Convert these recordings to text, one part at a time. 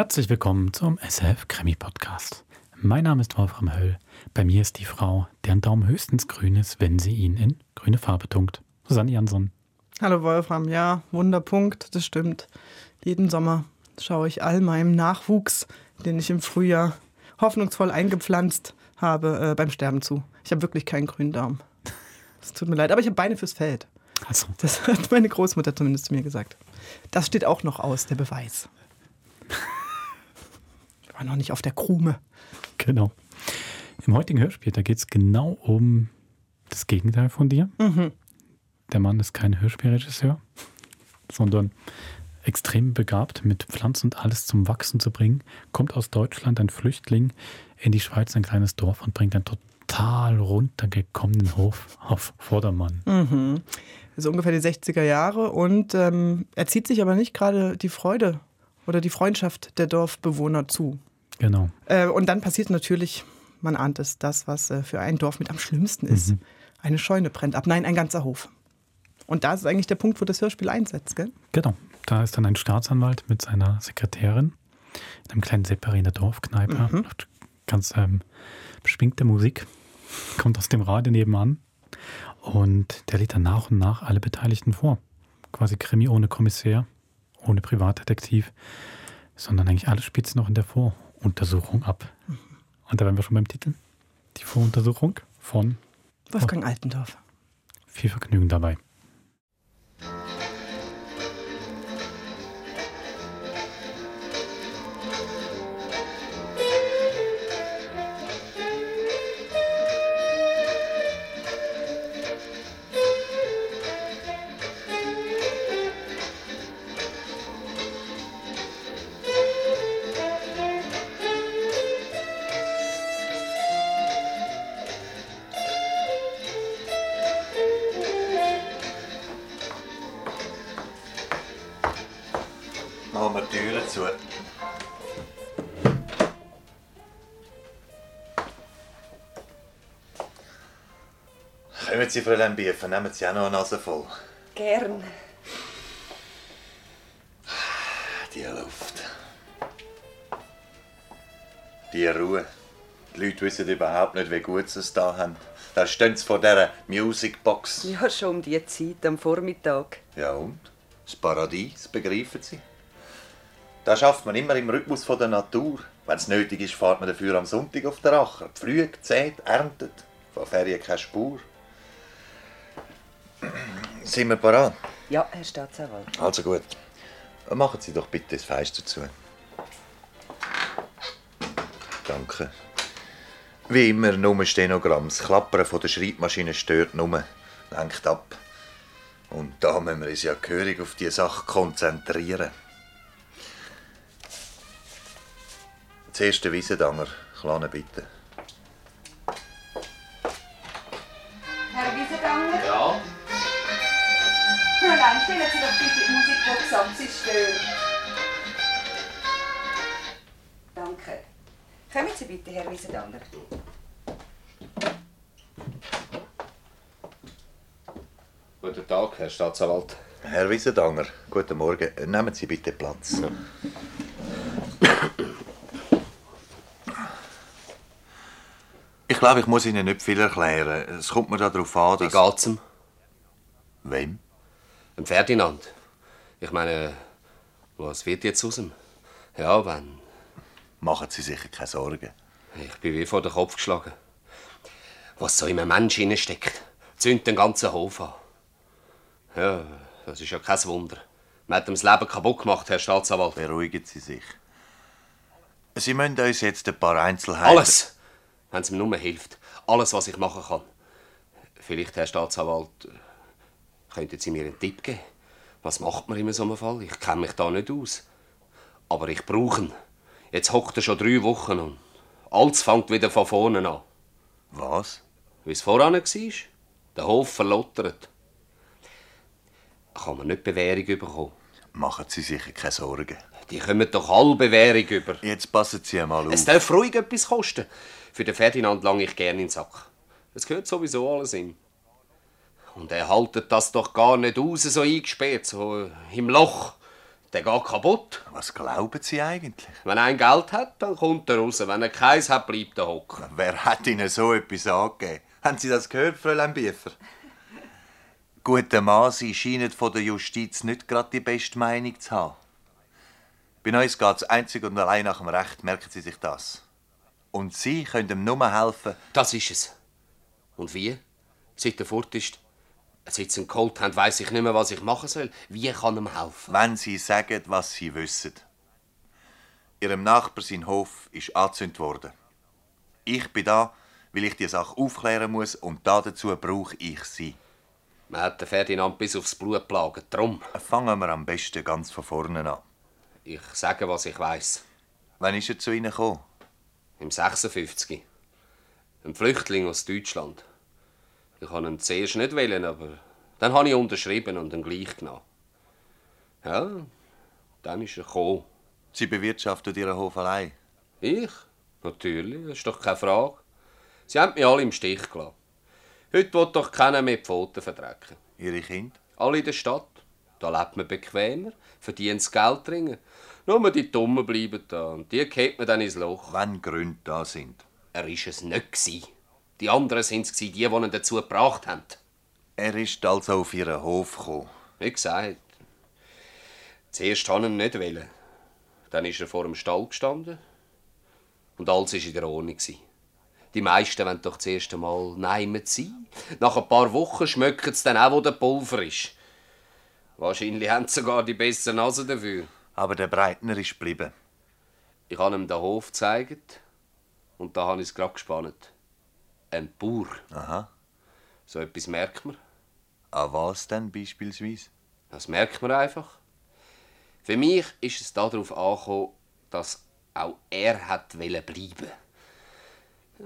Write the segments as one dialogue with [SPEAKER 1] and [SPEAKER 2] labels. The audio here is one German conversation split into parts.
[SPEAKER 1] Herzlich willkommen zum SF Krimi Podcast. Mein Name ist Wolfram Höll. Bei mir ist die Frau, deren Daumen höchstens grün ist, wenn sie ihn in grüne Farbe tunkt. Susanne Jansson.
[SPEAKER 2] Hallo Wolfram, ja, Wunderpunkt, das stimmt. Jeden Sommer schaue ich all meinem Nachwuchs, den ich im Frühjahr hoffnungsvoll eingepflanzt habe, äh, beim Sterben zu. Ich habe wirklich keinen grünen Daumen. Es tut mir leid, aber ich habe Beine fürs Feld.
[SPEAKER 1] Also,
[SPEAKER 2] Das hat meine Großmutter zumindest zu mir gesagt. Das steht auch noch aus, der Beweis. War noch nicht auf der Krume.
[SPEAKER 1] genau. Im heutigen Hörspiel, da geht es genau um das Gegenteil von dir. Der Mann ist kein Hörspielregisseur, sondern extrem begabt, mit Pflanzen und alles zum Wachsen zu bringen. Kommt aus Deutschland, ein Flüchtling, in die Schweiz, ein kleines Dorf und bringt einen total runtergekommenen Hof auf Vordermann.
[SPEAKER 2] Also ungefähr die 60er Jahre und ähm, er zieht sich aber nicht gerade die Freude oder die Freundschaft der Dorfbewohner zu.
[SPEAKER 1] Genau.
[SPEAKER 2] Äh, und dann passiert natürlich, man ahnt es, das, was äh, für ein Dorf mit am schlimmsten ist. Eine Scheune brennt ab. Nein, ein ganzer Hof. Und da ist eigentlich der Punkt, wo das Hörspiel einsetzt, gell?
[SPEAKER 1] Genau. Da ist dann ein Staatsanwalt mit seiner Sekretärin in einem kleinen Seppari in der Dorfkneipe. Läuft Ganz ähm, beschwingte Musik. Kommt aus dem Radio nebenan. Und der lädt dann nach und nach alle Beteiligten vor. Quasi Krimi ohne Kommissär, ohne Privatdetektiv, sondern eigentlich alle Spitzen noch in der Voruntersuchung ab. Und da wären wir schon beim Titel. Die Voruntersuchung von
[SPEAKER 2] Wolfgang Altendorf.
[SPEAKER 1] Viel Vergnügen dabei.
[SPEAKER 3] Kommen Sie, Fräulein Biefer, nehmen Sie auch noch eine Nase voll.
[SPEAKER 4] Gern.
[SPEAKER 3] Die Luft. Die Ruhe. Die Leute wissen überhaupt nicht, wie gut sie es da haben. Da stehen sie vor dieser Musicbox.
[SPEAKER 4] Ja, schon um die Zeit am Vormittag.
[SPEAKER 3] Ja und? Das Paradies, begreifen Sie? Da schafft man immer im Rhythmus von der Natur. Wenn es nötig ist, fährt man dafür am Sonntag auf den Acher. Pflügt, zählt, erntet. Von Ferien keine Spur. Sind wir parat?
[SPEAKER 4] Ja, Herr Staatsanwalt.
[SPEAKER 3] Also gut. Machen Sie doch bitte das Fenster zu. Danke. Wie immer, nur Stenogramm. Das Klappern von der Schreibmaschine stört nur. Lenkt ab. Und da müssen wir uns ja gehörig auf die Sache konzentrieren. Zuerst der Wiesendanger. Kleine bitte.
[SPEAKER 4] Doch bitte die ab, sie stört. Danke. Kommen Sie bitte, Herr Wiesendanger.
[SPEAKER 5] Guten Tag, Herr Staatsanwalt.
[SPEAKER 3] Herr Wiesendanger, guten Morgen. Nehmen Sie bitte Platz. Ich glaube, ich muss Ihnen nicht viel erklären. Es kommt mir darauf an,
[SPEAKER 5] Wie
[SPEAKER 3] dass...
[SPEAKER 5] geht's ihm?
[SPEAKER 3] Wem?
[SPEAKER 5] Dem Ferdinand. Ich meine, was wird jetzt aus ihm? Ja, wenn.
[SPEAKER 3] Machen Sie sich keine Sorgen.
[SPEAKER 5] Ich bin wie vor den Kopf geschlagen. Was so in einem Menschen steckt, zündet den ganzen Hof an. Ja, das ist ja kein Wunder. Man hat ihm das Leben kaputt gemacht, Herr Staatsanwalt.
[SPEAKER 3] Beruhigen Sie sich. Sie müssen uns jetzt ein paar Einzelheiten...
[SPEAKER 5] Alles! Wenn es mir nur hilft. Alles, was ich machen kann. Vielleicht, Herr Staatsanwalt, könnten Sie mir einen Tipp geben? Was macht man in so einem Fall? Ich kenne mich da nicht aus. Aber ich brauche ihn. Jetzt hockt er schon drei Wochen und alles fängt wieder von vorne an.
[SPEAKER 3] Was?
[SPEAKER 5] Wie es voran war. Der Hof verlottert. Kann man nicht Bewährung bekommen.
[SPEAKER 3] Machen Sie sich keine Sorgen.
[SPEAKER 5] Die kommen doch alle Bewährung über.
[SPEAKER 3] Jetzt passen Sie einmal auf.
[SPEAKER 5] Es darf ruhig etwas kosten. Für den Ferdinand lange ich gerne in den Sack. Es gehört sowieso alles ihm. Und er haltet das doch gar nicht aus, so eingesperrt, so im Loch. Der geht kaputt.
[SPEAKER 3] Was glauben Sie eigentlich?
[SPEAKER 5] Wenn er ein Geld hat, dann kommt er raus. Wenn er keins hat, bleibt er hocken.
[SPEAKER 3] Wer hat Ihnen so etwas angegeben? Haben Sie das gehört, Fräulein Biefer? Guten Mann, Sie scheinen von der Justiz nicht gerade die beste Meinung zu haben. Bei uns geht es einzig und allein nach dem Recht, merken Sie sich das. Und Sie können ihm nur helfen.
[SPEAKER 5] Das ist es. Und wie? Seit er fort ist, seit sie ihn geholt haben, weiss ich nicht mehr, was ich machen soll. Wie kann ihm helfen?
[SPEAKER 3] wenn Sie sagen, was Sie wissen. Ihrem Nachbar sein Hof ist angezündet worden. Ich bin da, weil ich die Sache aufklären muss und dazu brauche ich Sie.
[SPEAKER 5] Man hat den Ferdinand bis aufs Blut plagen. Drum.
[SPEAKER 3] Fangen wir am besten ganz von vorne an.
[SPEAKER 5] Ich sage, was ich weiß.
[SPEAKER 3] Wann ist er zu Ihnen gekommen?
[SPEAKER 5] Im 56. Ein Flüchtling aus Deutschland. Ich wollte ihn zuerst nicht wählen, aber dann habe ich unterschrieben und ihn gleich genommen. Ja, dann ist er gekommen.
[SPEAKER 3] Sie bewirtschaftet Ihren Hof allein.
[SPEAKER 5] Ich? Natürlich, das ist doch keine Frage. Sie haben mich alle im Stich gelassen. Heute will doch keiner mehr die Pfoten verdrecken.
[SPEAKER 3] Ihre Kinder?
[SPEAKER 5] Alle in der Stadt. Da lebt man bequemer, verdient das Geld dringen. Nur die Dummen bleiben da und die geht man dann ins Loch.
[SPEAKER 3] Wenn Gründe da sind.
[SPEAKER 5] Er war es nicht. Die anderen waren es, die, die ihn dazu gebracht haben.
[SPEAKER 3] Er ist also auf Ihren Hof gekommen.
[SPEAKER 5] Wie gesagt, zuerst wollte ich ihn nicht. Wollen. Dann ist er vor dem Stall gestanden und alles war in der Ordnung. Die meisten wollen doch zuerst einmal neimen sein. Nach ein paar Wochen schmecken sie dann auch, wo der Pulver ist. Wahrscheinlich haben sie sogar die bessere Nase dafür.
[SPEAKER 3] Aber der Breitner ist geblieben.
[SPEAKER 5] Ich habe ihm den Hof gezeigt und da habe ich es gerade gespannt. Ein Bauer.
[SPEAKER 3] Aha.
[SPEAKER 5] So etwas merkt man.
[SPEAKER 3] An was denn beispielsweise?
[SPEAKER 5] Das merkt man einfach. Für mich ist es darauf angekommen, dass auch er hat wollen bleiben.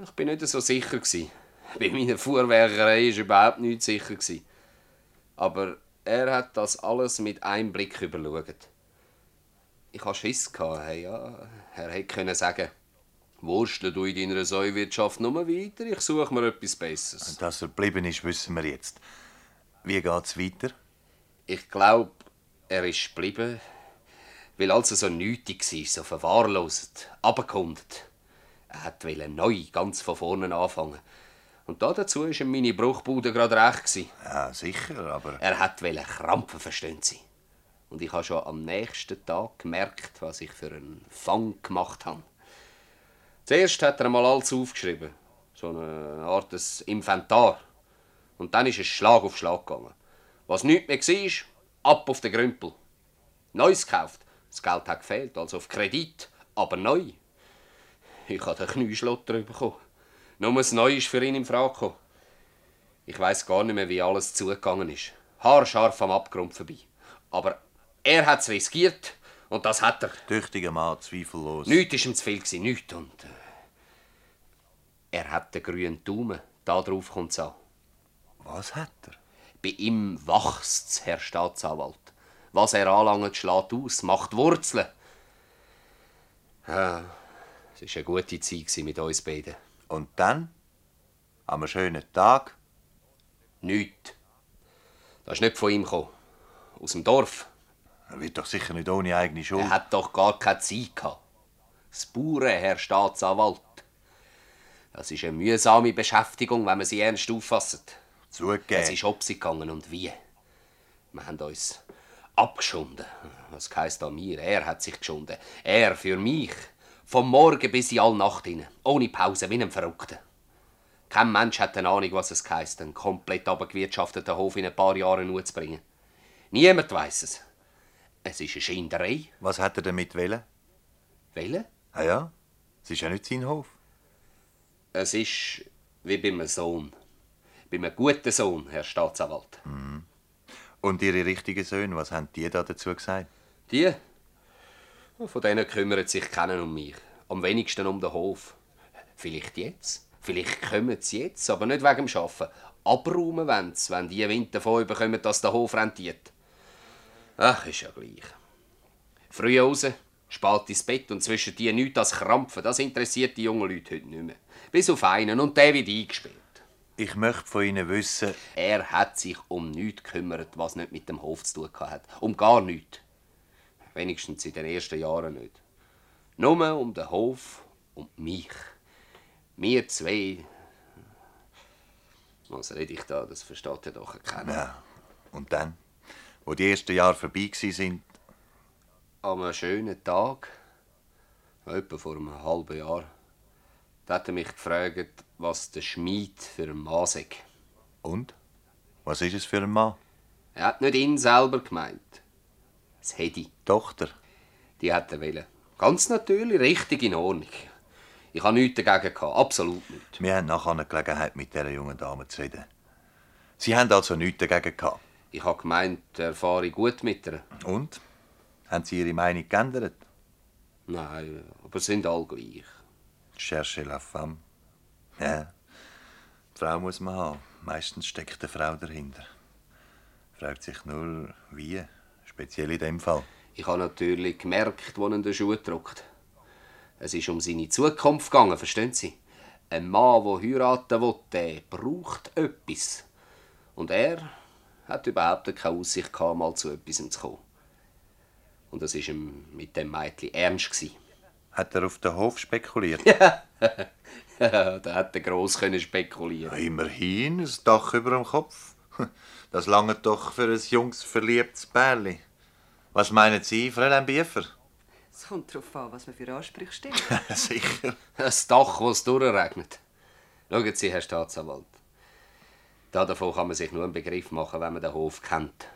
[SPEAKER 5] Ich bin nicht so sicher. Bei meiner Fuhrwerkerei ist überhaupt nicht sicher. Aber er hat das alles mit einem Blick überschaut. Ich hatte Schiss. gehabt, Hey, ja, er hätte können Wurstle du in deiner Säuwirtschaft nur weiter, ich suche mir etwas Besseres.
[SPEAKER 3] Dass er geblieben ist, wissen wir jetzt. Wie geht's weiter?
[SPEAKER 5] Ich glaube, er ist geblieben, weil alles so nötig war, so verwahrloset, abgekundet. Er wollte neu, ganz von vorne anfangen. Und da dazu war ihm meine Bruchbude gerade recht.
[SPEAKER 3] Ja, sicher, aber.
[SPEAKER 5] Er wollte krampfen, verstehen Sie. Und ich habe schon am nächsten Tag gemerkt, was ich für einen Fang gemacht habe. Zuerst hat er mal alles aufgeschrieben. So eine Art des Inventar. Und dann ist es Schlag auf Schlag gegangen. Was nichts mehr war, ab auf den Grümpel. Neues gekauft. Das Geld hat gefehlt, also auf Kredit, aber neu. Ich habe den Knieschlotter bekommen. Nur das Neue ist für ihn in Frage gekommen. Ich weiß gar nicht mehr, wie alles zugegangen ist. Haarscharf am Abgrund vorbei. Aber er hat es riskiert und das hat er.
[SPEAKER 3] Tüchtiger Mann, zweifellos.
[SPEAKER 5] Nichts war ihm zu viel, gewesen, nichts. Und äh, er hat den grünen Daumen. Da drauf kommt es an.
[SPEAKER 3] Was hat er?
[SPEAKER 5] Bei ihm wächst's, Herr Staatsanwalt. Was er anlangt, schlägt aus, macht Wurzeln. Ja, es war eine gute Zeit mit uns beiden.
[SPEAKER 3] Und dann? Am einem schönen Tag?
[SPEAKER 5] Nichts. Das ist nicht von ihm gekommen. Aus dem Dorf.
[SPEAKER 3] Er wird doch sicher nicht ohne eigene Schuld.
[SPEAKER 5] Er hat doch gar keine Zeit gehabt. Das Bauern, Herr Staatsanwalt. Das ist eine mühsame Beschäftigung, wenn man sie ernst auffasst.
[SPEAKER 3] Zugegeben.
[SPEAKER 5] Es ist ob sie gegangen und wie. Wir haben uns abgeschunden. Was heisst an mir? Er hat sich geschunden. Er für mich. Vom Morgen bis in alle Nacht hinein. Ohne Pause, wie ein Verrückter. Kein Mensch hat eine Ahnung, was es heisst, einen komplett abgewirtschafteten Hof in ein paar Jahren zu bringen. Niemand weiß es. Es ist eine Schinderei.
[SPEAKER 3] Was hat er damit wollen?
[SPEAKER 5] Welche?
[SPEAKER 3] Ah ja, es ist ja nicht sein Hof.
[SPEAKER 5] Es ist wie bei einem Sohn. Bei einem guten Sohn, Herr Staatsanwalt.
[SPEAKER 3] Und ihre richtigen Söhne, was haben die da dazu gesagt?
[SPEAKER 5] Die? Von denen kümmert sich keiner um mich. Am wenigsten um den Hof. Vielleicht jetzt. Vielleicht kommen sie jetzt, aber nicht wegen dem Arbeiten. Abräumen wollen sie, wenn die Wind davon bekommen, dass der Hof rentiert. Ach, ist ja gleich. Früh raus, spät ins Bett und zwischen die nichts als Krampfen. Das interessiert die jungen Leute heute nicht mehr. Bis auf einen und der wird eingespielt.
[SPEAKER 3] Ich möchte von ihnen wissen,
[SPEAKER 5] Er hat sich um nichts gekümmert, was nicht mit dem Hof zu tun hat. Um gar nichts. Wenigstens in den ersten Jahren nicht. Nur um den Hof und mich. Wir zwei. Was rede ich da? Das versteht ja doch keiner.
[SPEAKER 3] Ja. Und dann, wo die ersten Jahre vorbei sind,
[SPEAKER 5] An einem schönen Tag, etwa vor einem halben Jahr, da hat er mich gefragt, was der Schmied für ein Mann sei.
[SPEAKER 3] und? Was ist es für ein Mann?
[SPEAKER 5] Er hat nicht ihn selber gemeint. Das Hedi.
[SPEAKER 3] Tochter.
[SPEAKER 5] Die hat er wollen. Ganz natürlich, richtig in Ordnung. Ich habe nichts dagegen gehabt, absolut nicht.
[SPEAKER 3] Wir haben nachher eine Gelegenheit, mit dieser jungen Dame zu reden. Sie haben also nichts dagegen gehabt.
[SPEAKER 5] Ich habe gemeint, er fahre gut mit ihr.
[SPEAKER 3] Und? Haben Sie Ihre Meinung geändert?
[SPEAKER 5] Nein, aber sind alle gleich.
[SPEAKER 3] Cherchez la femme. Ja. Die Frau muss man haben. Meistens steckt eine Frau dahinter. Fragt sich nur, wie. Speziell in dem Fall.
[SPEAKER 5] Ich habe natürlich gemerkt, wo ihn der Schuh drückt. Es ist um seine Zukunft gegangen, verstehen Sie? Ein Mann, der heiraten will, der braucht etwas. Und er hat überhaupt keine Aussicht gehabt, mal zu etwas zu kommen. Und das war ihm mit dem Mädchen ernst. gewesen.
[SPEAKER 3] Hat er auf den Hof spekuliert?
[SPEAKER 5] da hat er gross können spekulieren.
[SPEAKER 3] Immerhin ein Dach über dem Kopf. Das lange doch für ein junges, verliebtes Bärli. Was meinen Sie, Fräulein Biefer?
[SPEAKER 4] Es kommt darauf an, was man für Ansprüche stellt.
[SPEAKER 3] Sicher.
[SPEAKER 5] Ein Dach, das es durchregnet. Schauen Sie, Herr Staatsanwalt. Da davon kann man sich nur einen Begriff machen, wenn man den Hof kennt.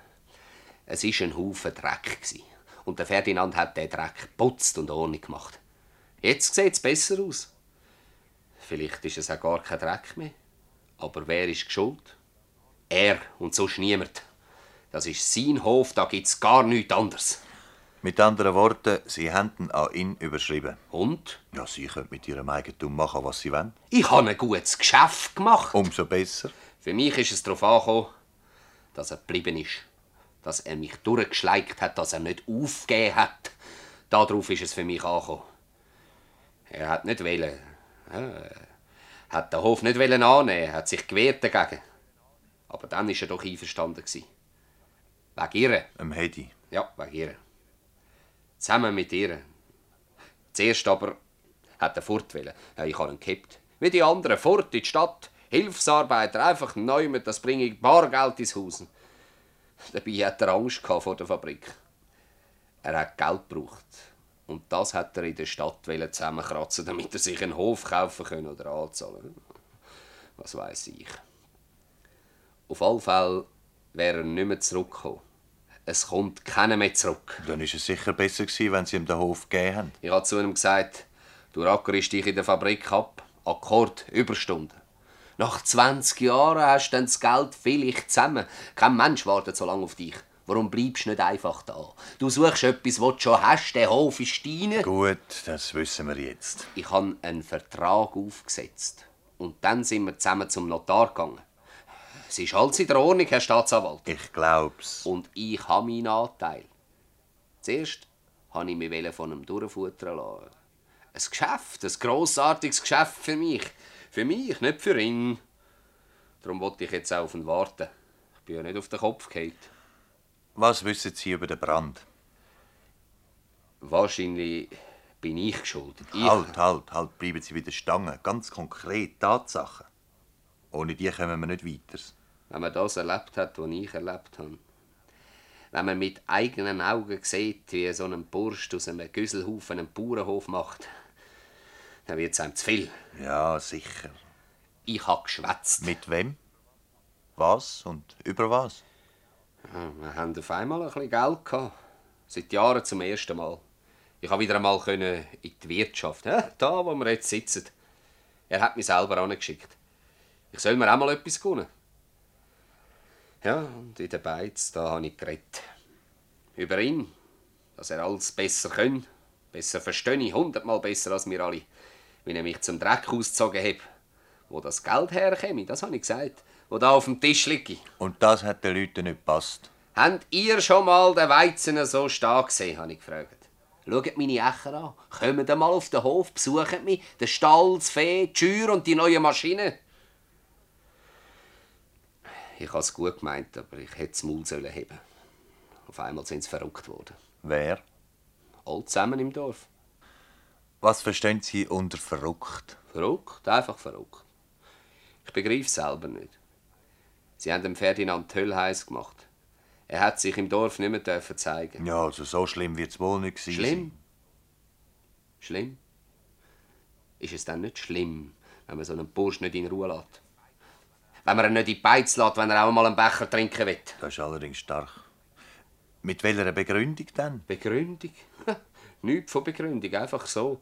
[SPEAKER 5] Es war ein Haufen Dreck. Und der Ferdinand hat den Dreck geputzt und Ordnung gemacht. Jetzt sieht es besser aus. Vielleicht ist es auch gar kein Dreck mehr. Aber wer ist schuld? Er und sonst niemand. Das ist sein Hof, da gibt es gar nichts anderes.
[SPEAKER 3] Mit anderen Worten, Sie haben ihn an ihn überschrieben.
[SPEAKER 5] Und?
[SPEAKER 3] Ja, Sie können mit Ihrem Eigentum machen, was Sie wollen.
[SPEAKER 5] Ich habe ein gutes Geschäft gemacht.
[SPEAKER 3] Umso besser.
[SPEAKER 5] Für mich ist es darauf angekommen, dass er geblieben ist. Dass er mich durchgeschleicht hat, dass er nicht aufgegeben hat. Darauf ist es für mich angekommen. Er hat nicht wollen. Er hat den Hof nicht wollen annehmen, er hat sich gewehrt dagegen. Aber dann ist er doch einverstanden gewesen. Wegen ihr.
[SPEAKER 3] Am Hedi.
[SPEAKER 5] Ja, wegen ihr. Zusammen mit ihr. Zuerst aber hat er fort wollen. Ich habe ihn gehabt. Wie die anderen, fort in die Stadt. Hilfsarbeiter, einfach neu mit das bringe ich Bargeld ins Haus. Dabei hat er Angst vor der Fabrik. Er hat Geld gebraucht. Und das hat er in der Stadt zusammenkratzen, damit er sich einen Hof kaufen können oder anzahlen. Was weiß ich. Auf alle Fälle wäre er nicht mehr zurückgekommen. Es kommt keiner mehr zurück.
[SPEAKER 3] Dann ist es sicher besser gewesen, wenn Sie ihm den Hof gegeben haben.
[SPEAKER 5] Ich habe zu ihm gesagt, du rackerst dich in der Fabrik ab. Akkord, Überstunden. Nach 20 Jahren hast du dann das Geld vielleicht zusammen. Kein Mensch wartet so lange auf dich. Warum bleibst du nicht einfach da? Du suchst etwas, was du schon hast. Der Hof ist dein.
[SPEAKER 3] Gut, das wissen wir jetzt.
[SPEAKER 5] Ich habe einen Vertrag aufgesetzt. Und dann sind wir zusammen zum Notar gegangen. Es ist alles in der Ordnung, Herr Staatsanwalt.
[SPEAKER 3] Ich glaub's.
[SPEAKER 5] Und ich habe meinen Anteil. Zuerst wollte ich mich von ihm durchfuttern lassen. Ein Geschäft, ein grossartiges Geschäft für mich. Für mich, nicht für ihn. Darum wollte ich jetzt auch auf ihn warten. Ich bin ja nicht auf den Kopf gefallen.
[SPEAKER 3] Was wissen Sie über den Brand?
[SPEAKER 5] Wahrscheinlich bin ich geschuldet. Ich,
[SPEAKER 3] Halt, halt, halt, bleiben Sie wieder stangen. Ganz konkret, Tatsachen. Ohne die kommen wir nicht weiter.
[SPEAKER 5] Wenn man das erlebt hat, was ich erlebt habe. Wenn man mit eigenen Augen sieht, wie so ein Bursch aus einem Güsselhaufen einen Bauernhof macht, dann wird es einem zu viel.
[SPEAKER 3] Ja, sicher.
[SPEAKER 5] Ich habe geschwätzt.
[SPEAKER 3] Mit wem? Was und über was?
[SPEAKER 5] Ja, wir haben auf einmal ein bisschen Geld gehabt. Seit Jahren zum ersten Mal. Ich konnte wieder einmal können in die Wirtschaft. Ja, da, wo wir jetzt sitzen. Er hat mich selber angeschickt. Ich soll mir auch mal etwas gönnen. Ja, und in der Beiz, da habe ich geredet. Über ihn. Dass er alles besser kann. Besser verstehe ich, hundertmal besser als wir alle. Wie er mich zum Dreck ausgezogen hat. Wo das Geld herkäme, das habe ich gesagt. Wo da auf dem Tisch liegt.
[SPEAKER 3] Und das hat den Leuten nicht gepasst.
[SPEAKER 5] Habt ihr schon mal den Weizen so stark gesehen, habe ich gefragt. Schaut meine Ächer an. Kommt mal auf den Hof, besucht mich, den Stall, das Vieh, die Schür und die neue Maschine. Ich habe es gut gemeint, aber ich hätte das Maul sollen heben Auf einmal sind sie verrückt worden.
[SPEAKER 3] Wer?
[SPEAKER 5] All zusammen im Dorf.
[SPEAKER 3] Was verstehen Sie unter verrückt?
[SPEAKER 5] Verrückt, einfach verrückt. Ich begreife es selber nicht. Sie haben dem Ferdinand Hölle heiß gemacht. Er hat sich im Dorf nicht mehr dürfen zeigen.
[SPEAKER 3] Ja, also so schlimm wird es wohl nicht gewesen
[SPEAKER 5] Schlimm? Schlimm? Ist es dann nicht schlimm, wenn man so einen Bursch nicht in Ruhe lässt? Wenn man ihn nicht in die Beiz lässt, wenn er auch mal einen Becher trinken will?
[SPEAKER 3] Das ist allerdings stark. Mit welcher Begründung denn?
[SPEAKER 5] Begründung? Nichts von Begründung, einfach so.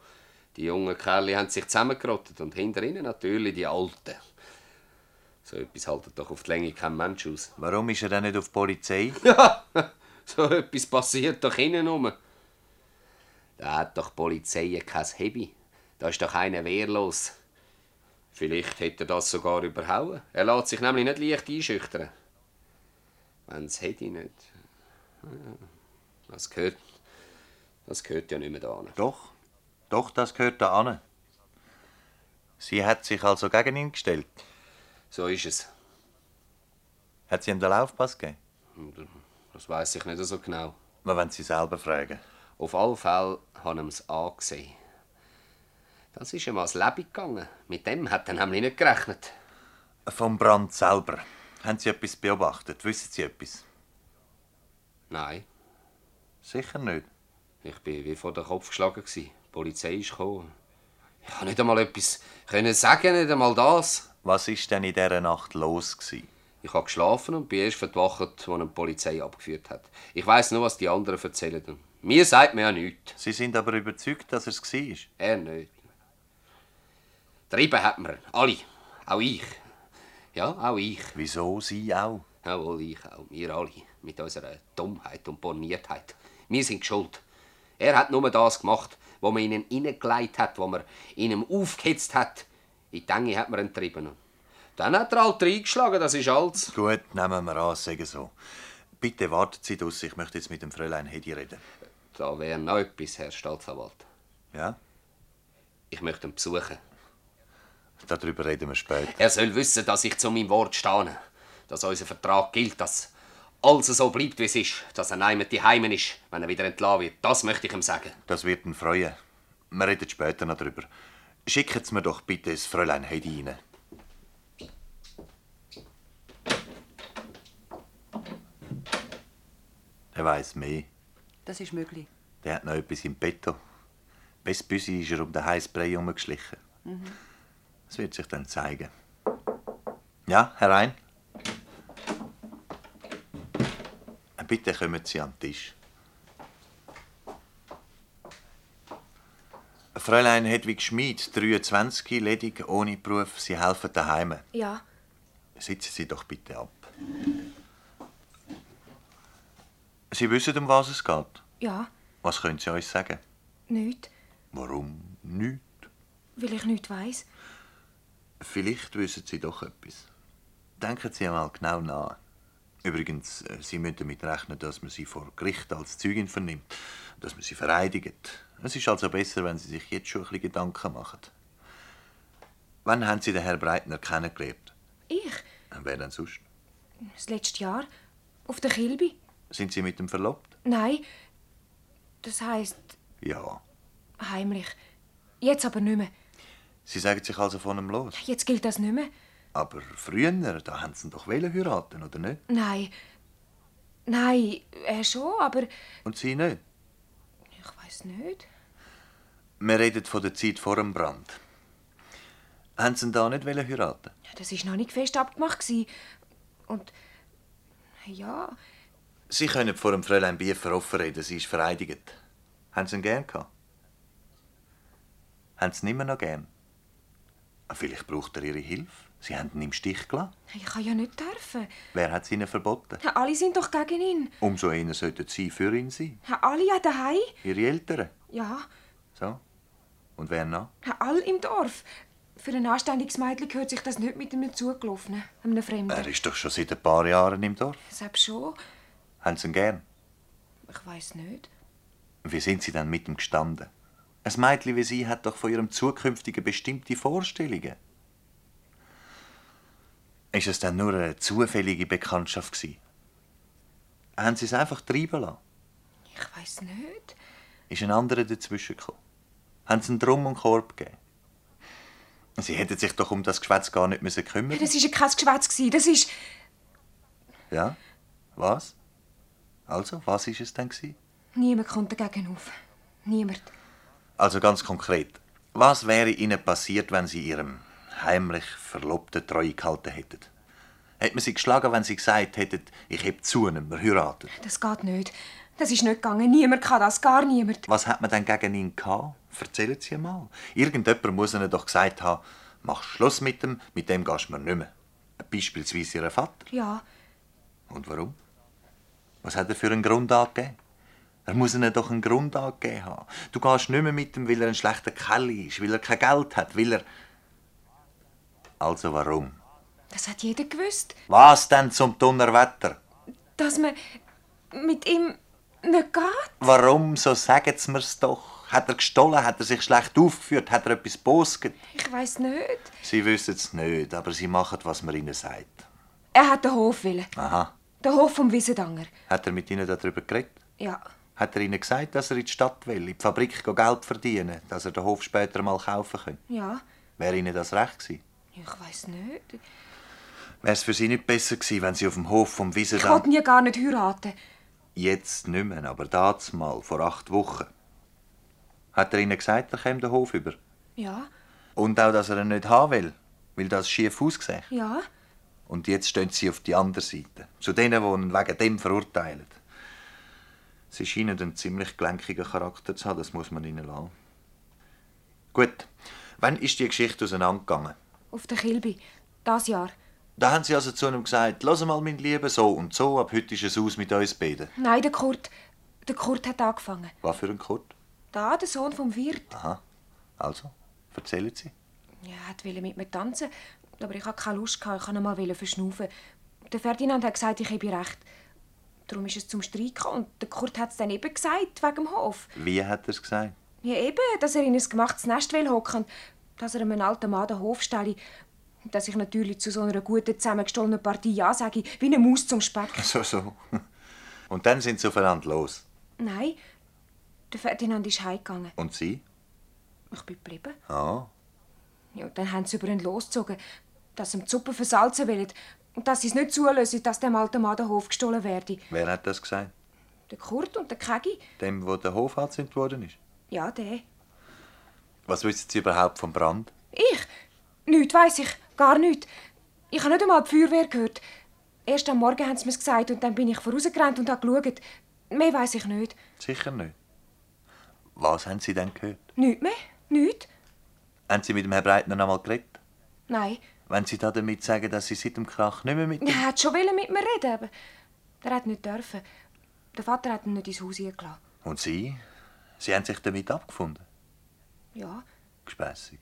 [SPEAKER 5] Die jungen Kerle haben sich zusammengerottet und hinter ihnen natürlich die Alten. So etwas haltet doch auf die Länge kein Mensch aus.
[SPEAKER 3] Warum ist er denn nicht auf die Polizei?
[SPEAKER 5] So etwas passiert doch innen rum. Da hat doch die Polizei kein Hebi. Da ist doch einer wehrlos. Vielleicht hätte er das sogar überhauen. Er lässt sich nämlich nicht leicht einschüchtern. Wenn's hätte ich nicht. Das gehört. Das gehört ja nicht mehr da.
[SPEAKER 3] Doch, doch, das gehört da an. Sie hat sich also gegen ihn gestellt.
[SPEAKER 5] So ist es.
[SPEAKER 3] Hat sie ihm den Laufpass gegeben?
[SPEAKER 5] Das weiß ich nicht so genau.
[SPEAKER 3] Man wollen Sie selber fragen.
[SPEAKER 5] Auf alle Fälle haben wir es angesehen. Das ist ihm ans Leben gegangen. Mit dem hat er nämlich nicht gerechnet.
[SPEAKER 3] Vom Brand selber. Haben Sie etwas beobachtet? Wissen Sie etwas?
[SPEAKER 5] Nein,
[SPEAKER 3] Sicher nicht.
[SPEAKER 5] Ich bin wie vor den Kopf geschlagen. Die Polizei ist gekommen. Ich konnte nicht einmal etwas können sagen, nicht einmal das.
[SPEAKER 3] Was ist denn in dieser Nacht los gewesen?
[SPEAKER 5] Ich habe geschlafen und bin erst verwacht, als die Polizei abgeführt hat. Ich weiß nur, was die anderen erzählen. Mir sagt man ja nichts.
[SPEAKER 3] Sie sind aber überzeugt, dass es war.
[SPEAKER 5] Er nicht. Treiben hat man ihn. Alle. Auch ich. Ja, auch ich.
[SPEAKER 3] Wieso Sie auch?
[SPEAKER 5] Jawohl, ich auch. Wir alle. Mit unserer Dummheit und Borniertheit. Wir sind schuld. Er hat nur das gemacht, was man ihnen hineingelegt hat, was man ihnen aufgehetzt hat. In die Enge hat man ihn getrieben. Dann hat er halt reingeschlagen, das ist alles.
[SPEAKER 3] Gut, nehmen wir an, sagen so. Bitte warten Sie draus, ich möchte jetzt mit dem Fräulein Hedi reden.
[SPEAKER 5] Da wäre noch etwas, Herr Staatsanwalt.
[SPEAKER 3] Ja?
[SPEAKER 5] Ich möchte ihn besuchen.
[SPEAKER 3] Darüber reden wir später.
[SPEAKER 5] Er soll wissen, dass ich zu meinem Wort stehe. Dass unser Vertrag gilt, dass alles so bleibt, wie es ist. Dass er nicht die Heimen ist, wenn er wieder entlassen wird. Das möchte ich ihm sagen.
[SPEAKER 3] Das wird ihn freuen. Wir reden später noch darüber. Schicken Sie mir doch bitte das Fräulein Heidi rein. Der weiß mehr.
[SPEAKER 4] Das ist möglich.
[SPEAKER 3] Der hat noch etwas im Petto. Bis Büsi ist er um den heißen Brei herumgeschlichen. Das wird sich dann zeigen. Ja, herein. Bitte kommen Sie an den Tisch. Fräulein Hedwig Schmid, 23, ledig, ohne Beruf. Sie helfen daheim.
[SPEAKER 6] Ja,
[SPEAKER 3] Sitzen Sie doch bitte ab. Sie wissen, um was es geht.
[SPEAKER 6] ja,
[SPEAKER 3] Was können Sie uns sagen?
[SPEAKER 6] nicht,
[SPEAKER 3] Warum nicht?
[SPEAKER 6] weil ich nicht weiß.
[SPEAKER 3] Vielleicht wissen Sie doch etwas. Denken Sie einmal genau nach. Übrigens, äh, Sie müssen damit rechnen, dass man Sie vor Gericht als Zeugin vernimmt, dass man Sie vereidigt. Es ist also besser, wenn Sie sich jetzt schon ein bisschen Gedanken machen. Wann haben Sie den Herrn Breitner kennengelernt?
[SPEAKER 6] Ich,
[SPEAKER 3] Und Wer denn sonst?
[SPEAKER 6] das letzte Jahr, auf der Kilby.
[SPEAKER 3] Sind Sie mit ihm verlobt?
[SPEAKER 6] Nein, das heißt
[SPEAKER 3] Ja.
[SPEAKER 6] heimlich. Jetzt aber nicht mehr.
[SPEAKER 3] Sie sagen sich also von ihm los.
[SPEAKER 6] Jetzt gilt das nicht mehr.
[SPEAKER 3] Aber früher, da haben Sie ihn doch wollen heiraten, oder nicht?
[SPEAKER 6] Nein. Nein, er schon, aber
[SPEAKER 3] Und Sie nicht?
[SPEAKER 6] ich weiß nicht.
[SPEAKER 3] Wir reden von der Zeit vor dem Brand. Haben Sie ihn da nicht wollen heiraten?
[SPEAKER 6] Ja, Das ist noch nicht fest abgemacht. Und ja,
[SPEAKER 3] Sie können vor dem Fräulein Biefer offen reden, sie ist vereidigt. Haben Sie ihn gern gehabt? Haben Sie ihn immer noch gern? Ah, Vielleicht braucht er Ihre Hilfe. Sie haben ihn im Stich gelassen.
[SPEAKER 6] ich kann ja nicht dürfen.
[SPEAKER 3] Wer hat es Ihnen verboten?
[SPEAKER 6] Ja, Alle sind doch gegen ihn.
[SPEAKER 3] Umso eher sollten Sie für ihn sein.
[SPEAKER 6] Ja, Alle ja daheim.
[SPEAKER 3] Ihre Eltern.
[SPEAKER 6] Ja,
[SPEAKER 3] So. Und wer noch?
[SPEAKER 6] ja, alle im Dorf. Für ein anständiges Mädchen gehört sich das nicht mit einem Zugelaufenen, einem Fremden.
[SPEAKER 3] Er ist doch schon seit ein paar Jahren im Dorf.
[SPEAKER 6] Selbst schon.
[SPEAKER 3] Haben Sie ihn gern?
[SPEAKER 6] Ich weiß nicht.
[SPEAKER 3] Wie sind Sie dann mit ihm gestanden? Ein Mädchen wie Sie hat doch von ihrem zukünftigen bestimmte Vorstellungen. Ist es dann nur eine zufällige Bekanntschaft gewesen? Haben Sie es einfach treiben lassen?
[SPEAKER 6] Ich weiß nicht.
[SPEAKER 3] ist ein anderer dazwischen gekommen. Haben sie einen Drum und Korb gegeben. Sie hätten sich doch um das Geschwätz gar nicht müssen kümmern
[SPEAKER 6] Das war ja kein Geschwätz. Das ist...
[SPEAKER 3] Ja? Was? Also, was ist es denn gewesen?
[SPEAKER 6] Niemand kommt dagegen auf. Niemand.
[SPEAKER 3] Also ganz konkret. Was wäre Ihnen passiert, wenn Sie Ihrem heimlich Verlobten Treue gehalten hätten? Hätte man Sie geschlagen, wenn Sie gesagt hätten, ich heb zu ihm, wir heiraten?
[SPEAKER 6] Das geht nicht. Das ist nicht gegangen. Niemand kann das. Gar niemand.
[SPEAKER 3] Was hat man denn gegen ihn gehabt? Erzählen Sie mal. Irgendjemand muss Ihnen doch gesagt haben, mach Schluss mit dem, mit dem gehst du mir nicht mehr. Beispielsweise Ihr Vater.
[SPEAKER 6] Ja.
[SPEAKER 3] Und warum? Was hat er für einen Grund angegeben? Er muss ihnen doch einen Grund angegeben haben. Du gehst nicht mehr mit ihm, weil er ein schlechter Kerl ist, weil er kein Geld hat, weil er... Also warum?
[SPEAKER 6] Das hat jeder gewusst.
[SPEAKER 3] Was denn zum Donnerwetter?
[SPEAKER 6] Dass man mit ihm nicht geht.
[SPEAKER 3] Warum? So sagen sie mir's doch. Hat er gestohlen? Hat er sich schlecht aufgeführt? Hat er etwas bosget?
[SPEAKER 6] Ich weiß nicht.
[SPEAKER 3] Sie wissen es nicht, aber sie machen, was man ihnen sagt.
[SPEAKER 6] Er hat den Hof willen.
[SPEAKER 3] Aha.
[SPEAKER 6] Den Hof vom Wiesendanger.
[SPEAKER 3] Hat er mit ihnen darüber geredet?
[SPEAKER 6] Ja.
[SPEAKER 3] Hat er ihnen gesagt, dass er in die Stadt will, in die Fabrik Geld verdienen, dass er den Hof später mal kaufen könnte?
[SPEAKER 6] Ja.
[SPEAKER 3] Wäre ihnen das recht gewesen?
[SPEAKER 6] Ich weiß nicht.
[SPEAKER 3] Wäre es für sie nicht besser gewesen, wenn sie auf dem Hof vom
[SPEAKER 6] Ich
[SPEAKER 3] Wiesendamm...
[SPEAKER 6] wollte nie gar nicht heiraten.
[SPEAKER 3] Jetzt nicht mehr, aber damals mal, vor acht Wochen. Hat er ihnen gesagt, er käme den Hof über?
[SPEAKER 6] Ja.
[SPEAKER 3] Und auch, dass er ihn nicht haben will, weil das schief aussieht.
[SPEAKER 6] Ja.
[SPEAKER 3] Und jetzt stehen sie auf die andere Seite. Zu denen, die ihn wegen dem verurteilen. Sie scheinen einen ziemlich gelenkigen Charakter zu haben, das muss man ihnen lassen. Gut, wann ist die Geschichte auseinandergegangen?
[SPEAKER 6] Auf der Kilby. Das Jahr.
[SPEAKER 3] Da haben sie also zu ihm gesagt, «Lass mal, mein Lieber, so und so, ab heute ist es aus mit uns beiden.»
[SPEAKER 6] Nein, der Kurt. Der Kurt hat angefangen.
[SPEAKER 3] Was für ein Kurt?
[SPEAKER 6] Da, der Sohn vom Wirt.
[SPEAKER 3] Aha. Also, erzählen Sie.
[SPEAKER 6] Er hat wollte mit mir tanzen, aber ich hatte keine Lust. Ich wollte mal verschnaufen. Der Ferdinand hat gesagt, ich habe recht. Darum ist es zum Streit gekommen. Und der Kurt hat es dann eben gesagt, wegen dem Hof.
[SPEAKER 3] Wie hat er es gesagt?
[SPEAKER 6] Ja, eben, dass er in ein gemachtes Nest will hocken, dass er einem alten Mann den Hof stelle. Dass ich natürlich zu so einer guten, zusammengestohlenen Partie Ja sage, wie eine Maus zum Speck.
[SPEAKER 3] So, so. Und dann sind sie aufeinander los.
[SPEAKER 6] Nein, der Ferdinand ist heimgegangen.
[SPEAKER 3] Und Sie?
[SPEAKER 6] Ich bin geblieben.
[SPEAKER 3] Ah,
[SPEAKER 6] Ja, dann haben sie über ihn losgezogen, dass sie die Suppe versalzen wollen und dass sie es nicht zulassen, dass dem alten Mann der Hof gestohlen werde.
[SPEAKER 3] wer hat das gesagt?
[SPEAKER 6] Der Kurt und der Kegi?
[SPEAKER 3] Dem, wo der Hof angezündet worden ist?
[SPEAKER 6] Ja, der.
[SPEAKER 3] Was wissen Sie überhaupt vom Brand?
[SPEAKER 6] Ich? Nichts weiss ich, gar nichts. Ich habe nicht einmal die Feuerwehr gehört. Erst am Morgen haben sie mir gesagt und dann bin ich vorausgerannt und habe geschaut. Mehr weiss ich nicht.
[SPEAKER 3] Sicher nicht. Was haben Sie denn gehört?
[SPEAKER 6] Nichts mehr? Nichts?
[SPEAKER 3] Haben Sie mit dem Herrn Breitner noch mal geredet?
[SPEAKER 6] Nein.
[SPEAKER 3] Wenn Sie da damit sagen, dass Sie seit dem Krach nicht mehr mit ihm...
[SPEAKER 6] Er hat schon wollen mit mir reden, aber er hat nicht dürfen. Der Vater hat ihn nicht ins Haus eingelassen.
[SPEAKER 3] Und Sie? Sie haben sich damit abgefunden?
[SPEAKER 6] Ja,
[SPEAKER 3] Gespässig.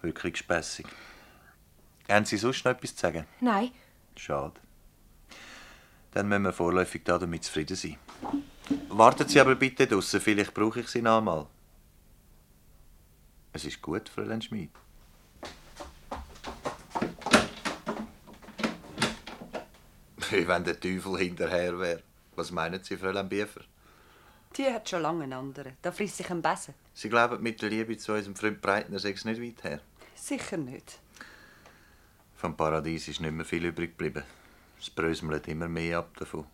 [SPEAKER 3] Wirklich gespässig. Haben Sie sonst noch etwas zu sagen?
[SPEAKER 6] nein.
[SPEAKER 3] Schade. Dann müssen wir vorläufig da damit zufrieden sein. Warten Sie aber bitte draussen, vielleicht brauche ich Sie noch einmal. Es ist gut, Fräulein Schmid. Wie wenn der Teufel hinterher wäre. Was meinen Sie, Fräulein Biefer?
[SPEAKER 7] Die hat schon lange einen anderen. Da frisst sich ein Besen.
[SPEAKER 3] Sie glauben, mit der Liebe zu unserem Freund Breitner sei es nicht weit her.
[SPEAKER 7] Sicher nicht.
[SPEAKER 3] Vom Paradies ist nicht mehr viel übrig geblieben. Es bröselt immer mehr ab davon.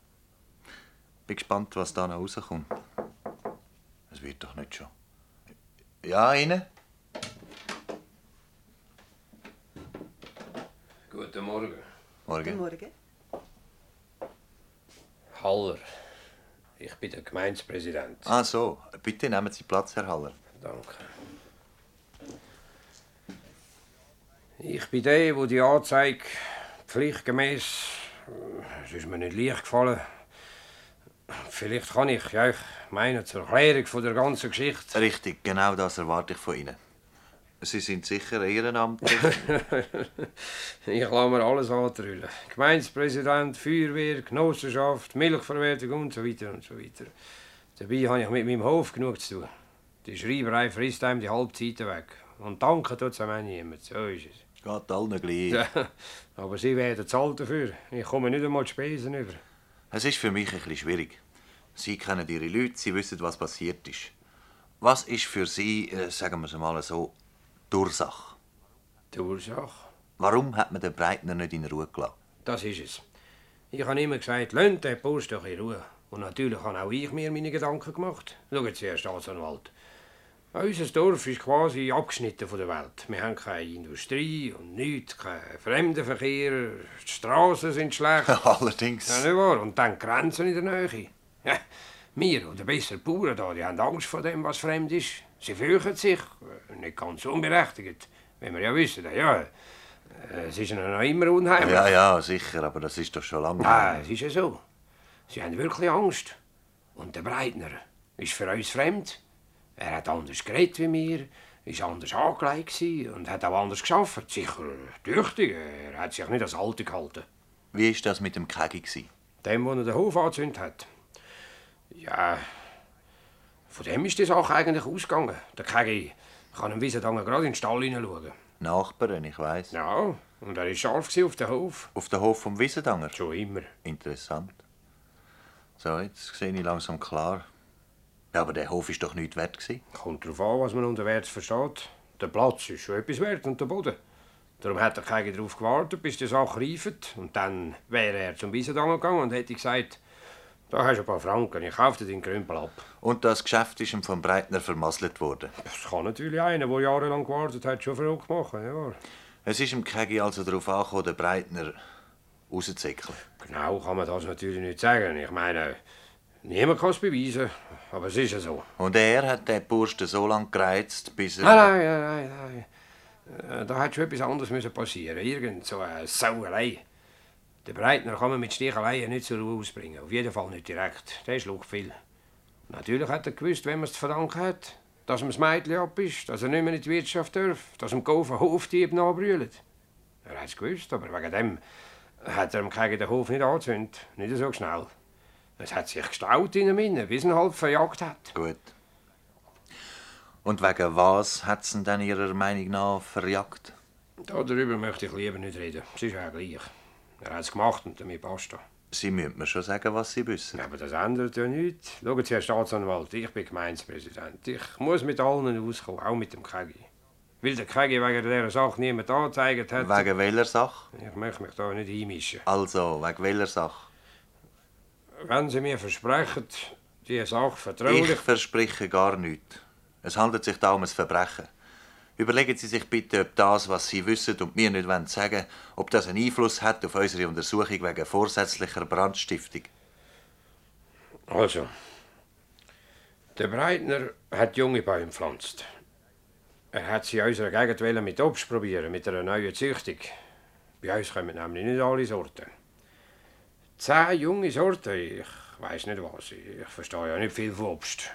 [SPEAKER 3] Bin gespannt, was da noch rauskommt. Es wird doch nicht schon. Ja, Ihnen?
[SPEAKER 8] Guten Morgen.
[SPEAKER 3] Morgen.
[SPEAKER 7] Guten Morgen.
[SPEAKER 8] Haller. Ich bin der Gemeindepräsident.
[SPEAKER 3] Ah, so. Bitte nehmen Sie Platz, Herr Haller.
[SPEAKER 8] Danke. Ich bin der, wo die Anzeige pflichtgemäß. Es ist mir nicht leicht gefallen. Vielleicht kann ich, ja, ich meine, zur Erklärung von der ganzen Geschichte.
[SPEAKER 3] Richtig, genau das erwarte ich von Ihnen. Sie sind sicher ehrenamtlich.
[SPEAKER 8] Ich lasse mir alles antrüllen. Gemeindepräsident, Feuerwehr, Genossenschaft, Milchverwertung und so weiter und so weiter. Dabei habe ich mit meinem Hof genug zu tun. Die Schreiberei frisst einem die Halbzeit weg. Und danken tut es auch niemand. So ist es.
[SPEAKER 3] Geht allen gleich.
[SPEAKER 8] Ja, aber sie werden zahlt dafür. Ich komme nicht einmal die Spesen über.
[SPEAKER 3] Es ist für mich ein bisschen schwierig. Sie kennen Ihre Leute, Sie wissen, was passiert ist. Was ist für Sie, äh, sagen wir es mal so, Die Ursache? Warum hat man den Breitner nicht in Ruhe gelassen?
[SPEAKER 8] Das ist es. Ich habe immer gesagt, lasst den Bursch doch in Ruhe. Und natürlich habe auch ich mir meine Gedanken gemacht. Schauen Sie, Herr Staatsanwalt. Unser Dorf ist quasi abgeschnitten von der Welt. Wir haben keine Industrie und nichts, keinen Fremdenverkehr. Die Straßen sind schlecht.
[SPEAKER 3] Allerdings.
[SPEAKER 8] Ja, nicht wahr? Und dann Grenzen in der Nähe. Ja, wir, oder besser Bauern da, die haben Angst vor dem, was fremd ist. Sie fürchten sich, äh, nicht ganz unberechtigt. Wenn wir ja wissen, ja, äh, es ist ihnen noch immer unheimlich.
[SPEAKER 3] Ja, ja, sicher, aber das ist doch schon lange
[SPEAKER 8] Ah, es ist ja so. Sie haben wirklich Angst. Und der Breitner ist für uns fremd. Er hat anders geredet wie wir, ist anders angelegt und hat auch anders geschafft. Sicher tüchtig, er hat sich nicht als Alte gehalten.
[SPEAKER 3] Wie war das mit dem Kegi?
[SPEAKER 8] Dem, wo er den Hof angezündet hat. Ja, von dem ist die Sache eigentlich ausgegangen. Der Kegi kann im Wiesendangen gerade in den Stall hineinschauen.
[SPEAKER 3] Nachbarn, ich weiß.
[SPEAKER 8] Ja, und er war scharf auf den Hof.
[SPEAKER 3] Auf den Hof vom Wiesendanger?
[SPEAKER 8] Schon immer.
[SPEAKER 3] Interessant. So, jetzt sehe ich langsam klar. Ja, aber der Hof ist doch nicht wert gewesen.
[SPEAKER 8] Kommt darauf an, was man unter Wert versteht. Der Platz ist schon etwas wert und der Boden. Darum hat der Kegi darauf gewartet, bis die Sache reift. Und dann wäre er zum Wiesendangen gegangen und hätte gesagt, da hast du ein paar Franken, ich kaufe dir den Krümpel ab.
[SPEAKER 3] Und das Geschäft ist ihm vom Breitner vermasselt worden.
[SPEAKER 8] Das kann natürlich einer, der jahrelang gewartet hat, schon verrückt machen. Ja.
[SPEAKER 3] Es ist im Kegi also darauf angekommen, den Breitner rauszuzickeln.
[SPEAKER 8] Genau kann man das natürlich nicht sagen. Ich meine, niemand kann es beweisen, aber es ist ja so.
[SPEAKER 3] Und er hat den Burschen so lange gereizt, bis er...
[SPEAKER 8] Nein, nein, nein, nein. Äh, Da hätte schon etwas anderes müssen passieren Irgend so eine Sauerei. Den Breitner kann man mit Sticheleien nicht zur Ruhe ausbringen. Auf jeden Fall nicht direkt. Der schluckt viel. Natürlich hat er gewusst, wem er es zu verdanken hat. Dass ihm das Mädchen ab ist, dass er nicht mehr in die Wirtschaft darf, dass ihm Gaufen Hofdieb nachbrüllt. Er hat es gewusst, aber wegen dem hat er ihm gegen den Hof nicht angezündet. Nicht so schnell. Es hat sich gestaut in ihm, innen, bis ihn halb verjagt hat.
[SPEAKER 3] Gut. Und wegen was hat es ihn dann Ihrer Meinung nach verjagt?
[SPEAKER 8] Darüber möchte ich lieber nicht reden. Es ist ja gleich. Er hat es gemacht und damit basta.
[SPEAKER 3] Sie müssen mir schon sagen, was Sie wissen.
[SPEAKER 8] Aber das ändert ja nichts. Schauen Sie, Herr Staatsanwalt, ich bin Gemeindepräsident. Ich muss mit allen auskommen, auch mit dem Kegi. Weil der Kegi wegen dieser Sache niemand angezeigt hat.
[SPEAKER 3] Wegen welcher Sache?
[SPEAKER 8] Ich möchte mich da nicht einmischen.
[SPEAKER 3] Also, wegen welcher Sache?
[SPEAKER 8] Wenn Sie mir versprechen, die Sache vertraulich...
[SPEAKER 3] Ich verspreche gar nichts. Es handelt sich da um ein Verbrechen. Überlegen Sie sich bitte, ob das, was Sie wissen und mir nicht wollen sagen ob das einen Einfluss hat auf unsere Untersuchung wegen vorsätzlicher Brandstiftung.
[SPEAKER 8] Also, der Breitner hat junge Bäume gepflanzt. Er hat sie in unserer Gegend wollen mit Obst probieren, mit einer neuen Züchtung. Bei uns kommen nämlich nicht alle Sorten. Zehn junge Sorten, ich weiß nicht was, ich verstehe ja nicht viel von Obst.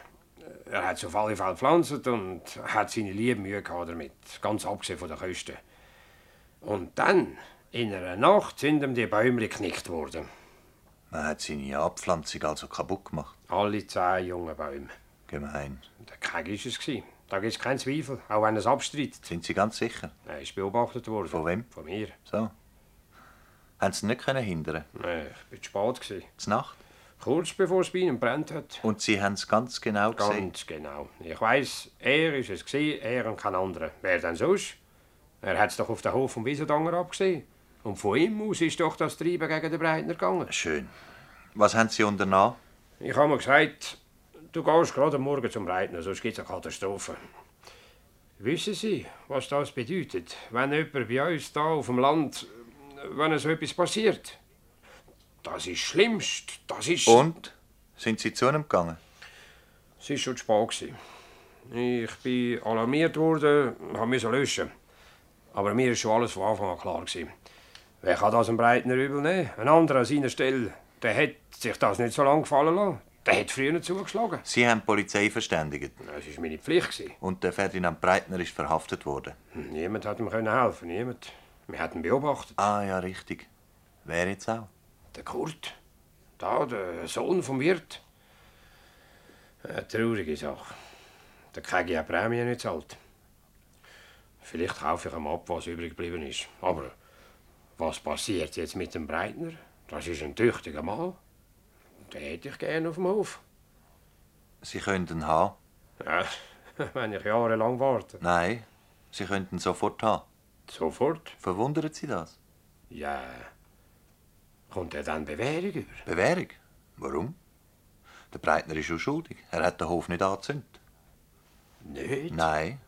[SPEAKER 8] Er hat sie auf alle Fälle gepflanzt und hat seine liebe Mühe gehabt damit, ganz abgesehen von den Kosten. Und dann, in einer Nacht, sind ihm die Bäume geknickt worden.
[SPEAKER 3] Man hat seine Abpflanzung also kaputt gemacht.
[SPEAKER 8] Alle zehn junge Bäume.
[SPEAKER 3] Gemein.
[SPEAKER 8] Der Keg war es. gewesen. Da gibt es keinen Zweifel, auch wenn er es abstreitet.
[SPEAKER 3] Sind Sie ganz sicher?
[SPEAKER 8] Er ist beobachtet worden.
[SPEAKER 3] Von wem?
[SPEAKER 8] Von mir.
[SPEAKER 3] So. Haben Sie ihn nicht können hindern?
[SPEAKER 8] Nein, ich war zu spät. Gewesen.
[SPEAKER 3] Zur Nacht?
[SPEAKER 8] Kurz bevor es bei ihm brennt hat.
[SPEAKER 3] Und Sie haben es ganz genau gesehen?
[SPEAKER 8] Ganz genau. Ich weiss, er ist es gewesen, er und kein anderer. Wer denn sonst? Er hat es doch auf den Hof vom Wiesendanger abgesehen. Und von ihm aus ist doch das Treiben gegen den Breitner gegangen.
[SPEAKER 3] Schön. Was haben Sie unternommen?
[SPEAKER 8] Ich habe mir gesagt, du gehst gerade am Morgen zum Breitner, sonst gibt es eine Katastrophe. Wissen Sie, was das bedeutet, wenn jemand bei uns da auf dem Land, wenn so etwas passiert? Das ist schlimmst. Das ist...
[SPEAKER 3] Und? Sind Sie zu ihm gegangen?
[SPEAKER 8] Es war schon spät. gewesen. Ich bin alarmiert worden, habe müssen löschen. Aber mir ist schon alles von Anfang an klar. Gewesen. Wer kann das einem Breitner übel nehmen? Ein anderer an seiner Stelle, der hätte sich das nicht so lange gefallen lassen. Der hätte früher zugeschlagen.
[SPEAKER 3] Sie haben die Polizei verständigt.
[SPEAKER 8] Das war meine Pflicht. Gewesen.
[SPEAKER 3] Und der Ferdinand Breitner ist verhaftet worden.
[SPEAKER 8] Niemand hat ihm können helfen, niemand. Wir hatten ihn beobachtet.
[SPEAKER 3] Ah ja, richtig. Wer jetzt auch?
[SPEAKER 8] Der Kurt. Da, der Sohn vom Wirt. Eine traurige Sache. Der Kegi hat Prämie nicht zahlt. Vielleicht kaufe ich ihm ab, was übrig geblieben ist. Aber was passiert jetzt mit dem Breitner? Das ist ein tüchtiger Mann. Den hätte ich gerne auf dem Hof.
[SPEAKER 3] Sie könnten ihn haben.
[SPEAKER 8] Ja, wenn ich jahrelang warte.
[SPEAKER 3] Nein, Sie könnten sofort haben.
[SPEAKER 8] Sofort?
[SPEAKER 3] Verwundert Sie das?
[SPEAKER 8] Ja. Kommt er dann Bewährung über?
[SPEAKER 3] Bewährung? Warum? Der Breitner ist unschuldig. Er hat den Hof nicht angezündet.
[SPEAKER 8] Nicht?
[SPEAKER 3] Nein.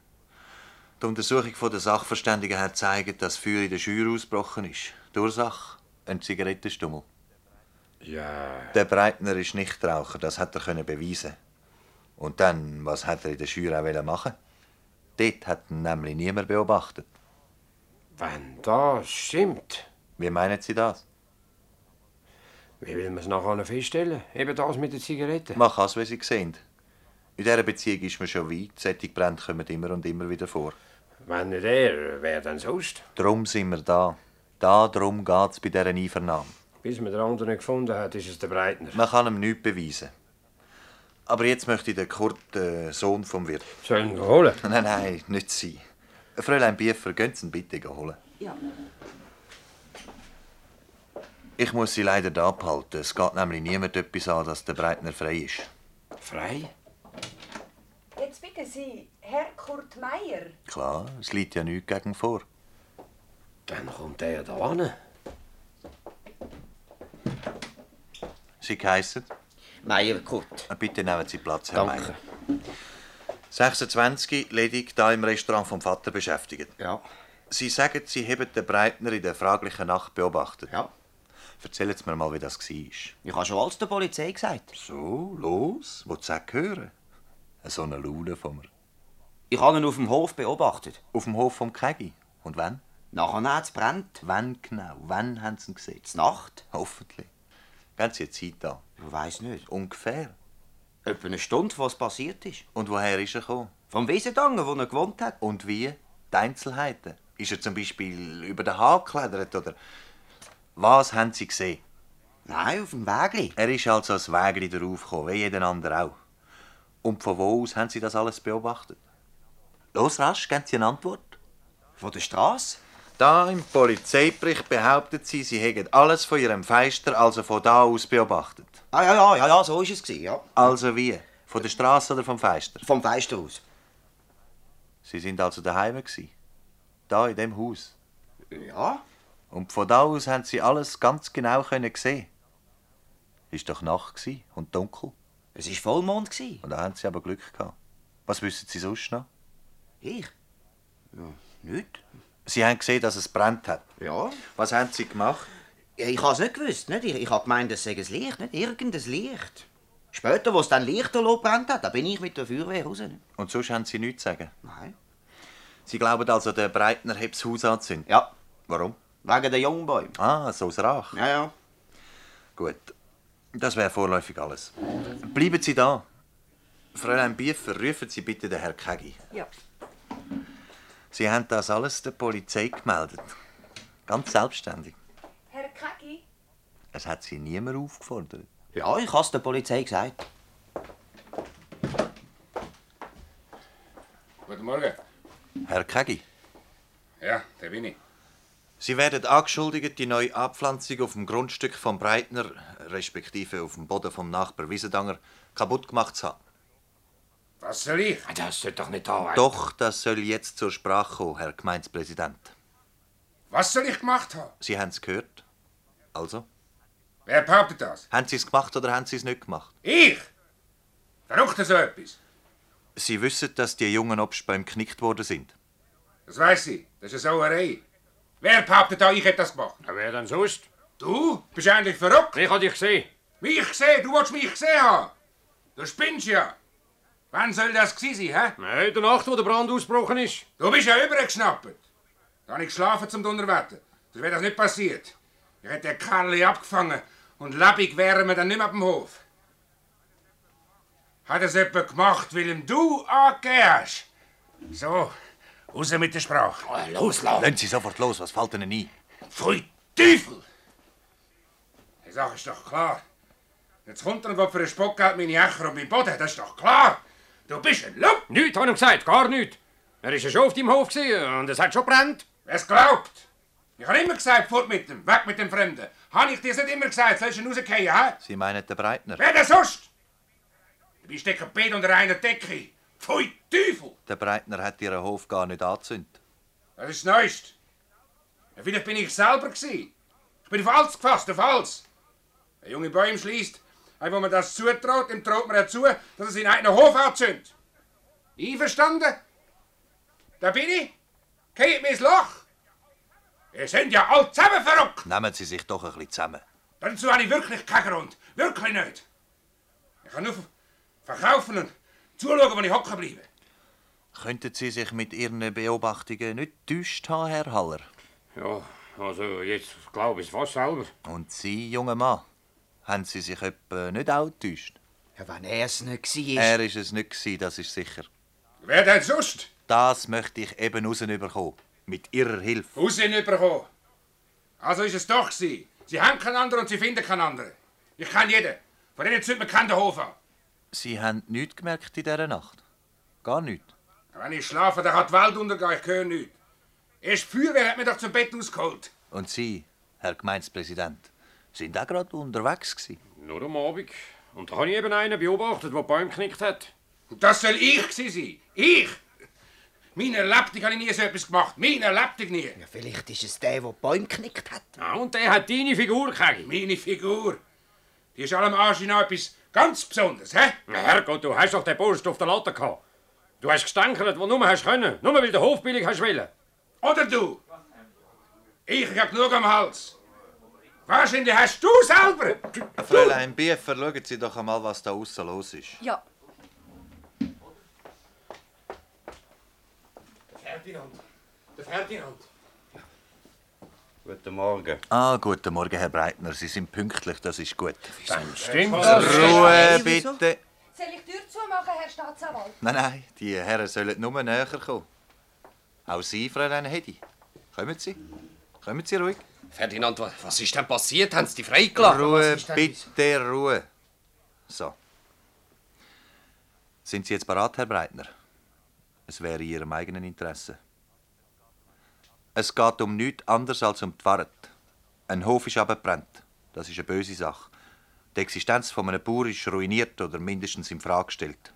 [SPEAKER 3] Die Untersuchung von der Sachverständigen hat gezeigt, dass Feuer in der Scheuer ausgebrochen ist. Die Ursache? Ein Zigarettenstummel.
[SPEAKER 8] Ja.
[SPEAKER 3] Der Breitner ist Nichtraucher, das hat er können beweisen. Und dann, was hat er in der Scheuer auch machen? Dort hat ihn nämlich niemand beobachtet.
[SPEAKER 8] Wenn das stimmt,
[SPEAKER 3] Wie meinen Sie das?
[SPEAKER 8] Wie will man es nachher feststellen? Eben das mit der Zigarette.
[SPEAKER 3] Man kann es, wie Sie sehen. In dieser Beziehung ist man schon weit. Solche Brände kommen immer und immer wieder vor.
[SPEAKER 8] Wenn nicht er, wer denn sonst?
[SPEAKER 3] Drum sind wir da. Da drum geht es bei dieser Einvernahme.
[SPEAKER 8] Bis man den anderen gefunden hat, ist es der Breitner.
[SPEAKER 3] Man kann ihm nichts beweisen. Aber jetzt möchte ich den Kurt, den Sohn vom Wirt.
[SPEAKER 8] Sollen wir ihn holen?
[SPEAKER 3] Nein, nein, nicht Sie. Fräulein Biefer, gehen Sie ihn bitte holen.
[SPEAKER 7] Ja.
[SPEAKER 3] Ich muss Sie leider da abhalten. Es geht nämlich niemand etwas an, dass der Breitner frei ist.
[SPEAKER 8] Frei?
[SPEAKER 4] Jetzt bitte Sie, Herr Kurt Meier.
[SPEAKER 3] Klar, es liegt ja nichts gegen vor.
[SPEAKER 8] Dann kommt er da hin.
[SPEAKER 3] Sie geheissen?
[SPEAKER 9] Meier Kurt.
[SPEAKER 3] Bitte nehmen Sie Platz, Herr
[SPEAKER 9] Danke.
[SPEAKER 3] Meier. 26, ledig da im Restaurant vom Vater beschäftigt.
[SPEAKER 9] Ja.
[SPEAKER 3] Sie sagen, Sie haben den Breitner in der fraglichen Nacht beobachtet.
[SPEAKER 9] Ja.
[SPEAKER 3] Erzählen Sie mir mal, wie das war.
[SPEAKER 9] Ich habe schon alles der Polizei gesagt.
[SPEAKER 3] So, los, du es auch hören? So eine Laune von mir.
[SPEAKER 9] Ich habe ihn auf dem Hof beobachtet.
[SPEAKER 3] Auf dem Hof vom Kegi. Und wann?
[SPEAKER 9] Nachher hat es brennt.
[SPEAKER 3] Wann genau? Wann haben Sie ihn gesehen?
[SPEAKER 9] Die Nacht?
[SPEAKER 3] Hoffentlich. Eine Zeit an.
[SPEAKER 9] Ich weiß nicht.
[SPEAKER 3] Ungefähr.
[SPEAKER 9] Etwa eine Stunde, was passiert ist.
[SPEAKER 3] Und woher ist er gekommen?
[SPEAKER 9] Vom Wiesendangen, wo er gewohnt hat.
[SPEAKER 3] Und wie? Die Einzelheiten? Ist er zum Beispiel über den Hahn geklettert oder... Was haben Sie gesehen?
[SPEAKER 9] Nein, auf dem Wägli.
[SPEAKER 3] Er ist also als Wägli darauf gekommen, wie jeder andere auch. Und von wo aus haben Sie das alles beobachtet? Los, rasch, geben Sie eine Antwort.
[SPEAKER 9] Von der Straße?
[SPEAKER 3] Da im Polizeibericht behauptet Sie, Sie hätten alles von Ihrem Feister, also von da aus beobachtet.
[SPEAKER 9] Ah, ja, ja, ja, ja, so ist es gewesen, ja.
[SPEAKER 3] Also wie? Von der Straße oder vom Feister?
[SPEAKER 9] Vom Feister aus.
[SPEAKER 3] Sie sind also daheim gsi. Da in dem Haus.
[SPEAKER 9] Ja.
[SPEAKER 3] Und von da aus haben Sie alles ganz genau können sehen. Ist doch Nacht und dunkel.
[SPEAKER 9] Es war Vollmond. gewesen.
[SPEAKER 3] Und da haben Sie aber Glück gehabt. Was wissen Sie sonst noch?
[SPEAKER 9] Ich? Ja, nicht.
[SPEAKER 3] Sie haben gesehen, dass es brennt hat.
[SPEAKER 9] Ja.
[SPEAKER 3] Was haben Sie gemacht?
[SPEAKER 9] Ja, ich habe es nicht gewusst. Nicht? Ich, ich habe gemeint, es sei ein Licht, nicht irgendein Licht. Später, als es dann Lichterloh brennt hat, da bin ich mit der Feuerwehr raus.
[SPEAKER 3] Und sonst haben Sie nichts zu sagen.
[SPEAKER 9] Nein.
[SPEAKER 3] Sie glauben also, der Breitner hat das Haus angezündet?
[SPEAKER 9] Ja,
[SPEAKER 3] Warum?
[SPEAKER 9] Wegen der Jungbäume.
[SPEAKER 3] Ah, so aus Rach.
[SPEAKER 9] Ja, ja.
[SPEAKER 3] Gut. Das wäre vorläufig alles. Bleiben Sie da. Fräulein Biefer, rufen Sie bitte den Herrn Kegi.
[SPEAKER 4] Ja.
[SPEAKER 3] Sie haben das alles der Polizei gemeldet. Ganz selbstständig.
[SPEAKER 4] Herr Kegi?
[SPEAKER 3] Es hat Sie niemand aufgefordert.
[SPEAKER 9] Ja, ich habe es der Polizei gesagt.
[SPEAKER 10] Guten Morgen.
[SPEAKER 3] Herr Kegi,
[SPEAKER 10] Ja, der bin ich.
[SPEAKER 3] Sie werden angeschuldigt, die neue Abpflanzung auf dem Grundstück vom Breitner, respektive auf dem Boden vom Nachbar Wiesendanger, kaputt gemacht zu haben.
[SPEAKER 10] Was soll ich?
[SPEAKER 8] Das sollte doch nicht sein.
[SPEAKER 3] Doch, das soll jetzt zur Sprache kommen, Herr Gemeindepräsident.
[SPEAKER 10] Was soll ich gemacht haben?
[SPEAKER 3] Sie haben es gehört. Also,
[SPEAKER 10] Wer behauptet das?
[SPEAKER 3] haben Sie es gemacht oder haben Sie es nicht gemacht?
[SPEAKER 10] Ich? Verrucht so etwas?
[SPEAKER 3] Sie wissen, dass die jungen Obstbäume geknickt worden sind.
[SPEAKER 10] Das weiß ich. Das ist eine Sauerei. Wer behauptet da, ich hätte das gemacht?
[SPEAKER 8] Ja, wer denn sonst?
[SPEAKER 10] Du? Bist eigentlich verrückt?
[SPEAKER 8] Ich habe dich gesehen.
[SPEAKER 10] Mich gesehen? Du wolltest mich gesehen haben? Du spinnst ja. Wann soll das gewesen sein, hä?
[SPEAKER 8] Nein, der Nacht, wo der Brand ausgebrochen ist.
[SPEAKER 10] Du bist ja übergeschnappt. Da habe ich geschlafen zum Donnerwetter. Das wäre das nicht passiert. Ich hätte den Kerl abgefangen und lebendig wären wir dann nicht mehr auf dem Hof. Hat es jemand gemacht, weil ihm du angegeben hast? So, raus mit der Sprache.
[SPEAKER 8] Los, lass.
[SPEAKER 3] Lassen Sie sofort los, was fällt Ihnen ein?
[SPEAKER 10] Pfui Teufel! Die Sache ist doch klar. Jetzt kommt er und will für einen Spockgeld meine Ächer und meinen Boden. Das ist doch klar. Du bist ein Lump.
[SPEAKER 8] Nichts, habe ich gesagt, gar nichts. Er war ja schon auf deinem Hof und es hat schon brennt.
[SPEAKER 10] Wer's glaubt? Ich habe immer gesagt, fort mit dem, weg mit dem Fremden. Habe ich dir nicht immer gesagt, sollst du ihn rausgehen, hä?
[SPEAKER 3] Sie meinen den Breitner?
[SPEAKER 10] Wer denn sonst? Du bist Dekapet unter einer Decke. Pfui Teufel!
[SPEAKER 3] Der Breitner hat ihren Hof gar nicht angezündet.
[SPEAKER 10] Das ist das Neueste. Ja, vielleicht bin ich selber gewesen. Ich bin auf alles gefasst, auf alles. Ein junge Bäum schließt, ein, wo man das zutraut, dem traut man dazu, dass er seinen eigenen Hof anzündet. Einverstanden? Da bin ich. Geht mir ins Loch. Ihr seid ja alle zusammen verrückt.
[SPEAKER 3] Nehmen Sie sich doch ein bisschen zusammen.
[SPEAKER 10] Dazu habe ich wirklich keinen Grund. Wirklich nicht. Ich kann nur verkaufen und zuschauen, wo ich hocken bleibe.
[SPEAKER 3] Könnten Sie sich mit Ihren Beobachtungen nicht täuscht haben, Herr Haller?
[SPEAKER 8] Ja, also jetzt glaube ich es fast selber.
[SPEAKER 3] Und Sie, junger Mann, haben Sie sich etwa nicht auch getäuscht?
[SPEAKER 9] Ja, wenn er es nicht war.
[SPEAKER 3] Er ist es nicht gewesen, das ist sicher.
[SPEAKER 10] Wer denn sonst?
[SPEAKER 3] Das möchte ich eben rausbekommen. Mit Ihrer Hilfe.
[SPEAKER 10] Rausbekommen. Also ist es doch sie. Sie haben keinen anderen und sie finden keinen anderen. Ich kenne jeden. Von denen zündet man keinen den Hof an.
[SPEAKER 3] Sie haben nichts gemerkt in dieser Nacht? Gar nichts?
[SPEAKER 10] Wenn ich schlafe, dann kann die Welt untergehen. Ich höre nichts. Erst die Feuerwehr hat mich doch zum Bett ausgeholt.
[SPEAKER 3] Und Sie, Herr Gemeindepräsident, sind auch gerade unterwegs gewesen?
[SPEAKER 8] Nur am Abend. Und da habe ich eben einen beobachtet, der Bäume geknickt hat.
[SPEAKER 10] Und das soll ich gewesen sein. Ich! Meine Lebtung habe ich nie so etwas gemacht. Meine Lebtung nie.
[SPEAKER 9] Ja, vielleicht ist es der, der die Bäume geknickt hat.
[SPEAKER 8] Ja, und der hat deine Figur gekriegt.
[SPEAKER 10] Meine Figur. Die ist allem Arsch noch etwas ganz Besonderes, hä?
[SPEAKER 8] Ja, Herrgott, du hast doch den Burst auf der Latte gehabt. Du hast gestänkert, wo du nur hast können. Nur weil der Hof billig hast wollen.
[SPEAKER 10] Oder du? Ich, hab genug am Hals. Wahrscheinlich hast du selber.
[SPEAKER 3] Fräulein Biefer, schauen Sie doch einmal, was da außen los ist.
[SPEAKER 11] Ja.
[SPEAKER 8] Ferdinand. Der Ferdinand.
[SPEAKER 12] Guten Morgen.
[SPEAKER 3] Ah, guten Morgen, Herr Breitner. Sie sind pünktlich, das ist gut.
[SPEAKER 8] Dann stimmt
[SPEAKER 3] Ruhe, bitte.
[SPEAKER 4] Soll ich die Tür zumachen, Herr Staatsanwalt?
[SPEAKER 3] Nein, nein, die Herren sollen nur näher kommen. Auch Sie, Fräulein Hedi. Kommen Sie. Kommen Sie ruhig.
[SPEAKER 12] Ferdinand, wa- was ist denn passiert? Haben Sie dich freigelassen?
[SPEAKER 3] Ruhe, bitte, Ruhe. So. Sind Sie jetzt bereit, Herr Breitner? Es wäre in Ihrem eigenen Interesse. Es geht um nichts anderes als um die Wahrheit. Ein Hof ist abgebrannt. Das ist eine böse Sache. Die Existenz von einem Bauer ist ruiniert oder mindestens in Frage gestellt.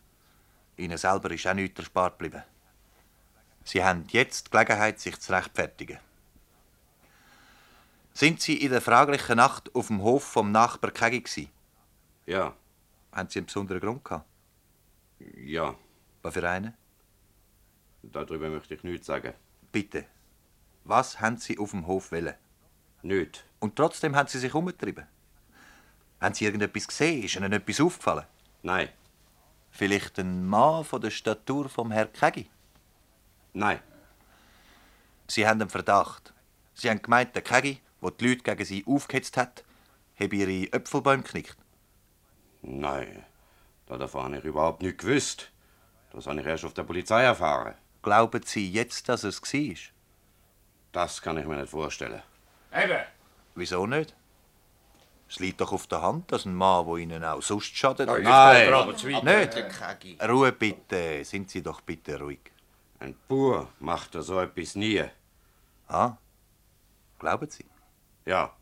[SPEAKER 3] Ihnen selber ist auch nichts erspart geblieben. Sie haben jetzt die Gelegenheit, sich zu rechtfertigen. Sind Sie in der fraglichen Nacht auf dem Hof vom Nachbar Kegi gsi?
[SPEAKER 12] Ja,
[SPEAKER 3] Haben Sie einen besonderen Grund gehabt?
[SPEAKER 12] ja,
[SPEAKER 3] Was für einen?
[SPEAKER 12] darüber möchte ich nichts sagen.
[SPEAKER 3] Bitte. Was haben Sie auf dem Hof wollen?
[SPEAKER 12] Nicht.
[SPEAKER 3] Und trotzdem haben Sie sich umgetrieben. Haben Sie irgendetwas gesehen? Ist Ihnen etwas aufgefallen?
[SPEAKER 12] Nein,
[SPEAKER 3] Vielleicht ein Mann von der Statur vom Herr Kegi?
[SPEAKER 12] nein,
[SPEAKER 3] Sie haben einen Verdacht. Sie haben gemeint, der Kegi, der die Leute gegen Sie aufgehetzt hat, habe Ihre Äpfelbäume geknickt.
[SPEAKER 12] nein. Da davon habe ich überhaupt nichts gewusst. Das habe ich erst auf der Polizei erfahren.
[SPEAKER 3] Glauben Sie jetzt, dass es war?
[SPEAKER 12] Das kann ich mir nicht vorstellen.
[SPEAKER 10] Eben.
[SPEAKER 3] Wieso nicht? Es liegt doch auf der Hand, dass ein Mann, der Ihnen auch sonst schadet.
[SPEAKER 8] Nein.
[SPEAKER 12] Nein,
[SPEAKER 3] Nicht?
[SPEAKER 9] Der Kegi.
[SPEAKER 3] Ruhe bitte, sind Sie doch bitte ruhig.
[SPEAKER 12] ein Bauer macht ja so etwas nie.
[SPEAKER 3] Ah, glauben Sie?
[SPEAKER 12] Ja,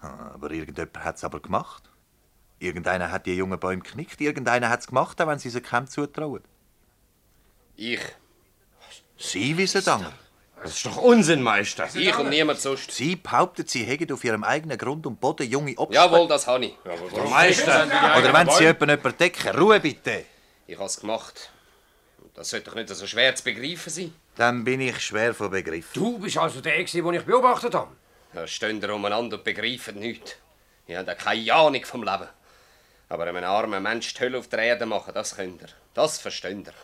[SPEAKER 3] Ah, Aber irgendjemand hat es aber gemacht. Irgendeiner hat die jungen Bäume geknickt, irgendeiner hat es gemacht, auch wenn Sie sie keinem zutrauen.
[SPEAKER 12] ich.
[SPEAKER 3] Sie wissen dann.
[SPEAKER 12] Das ist doch Unsinn, Meister.
[SPEAKER 5] Ich und niemand sonst.
[SPEAKER 3] Sie behaupten, Sie hätten auf Ihrem eigenen Grund und Boden junge Opfer.
[SPEAKER 5] Jawohl, das habe ich.
[SPEAKER 12] Der Meister.
[SPEAKER 3] Oder wenn Sie jemanden jemanden decken. Ruhe bitte.
[SPEAKER 5] Ich habe es gemacht. Das sollte doch nicht so schwer zu begreifen sein.
[SPEAKER 3] Dann bin ich schwer von Begriff.
[SPEAKER 8] Du bist also der, gewesen, den ich beobachtet habe.
[SPEAKER 5] Da stehen ihr umeinander und begreifen nichts. Ihr habt ja keine Ahnung vom Leben. Aber einem armen Mensch die Hölle auf der Erde machen, das könnt ihr. Das versteht ihr.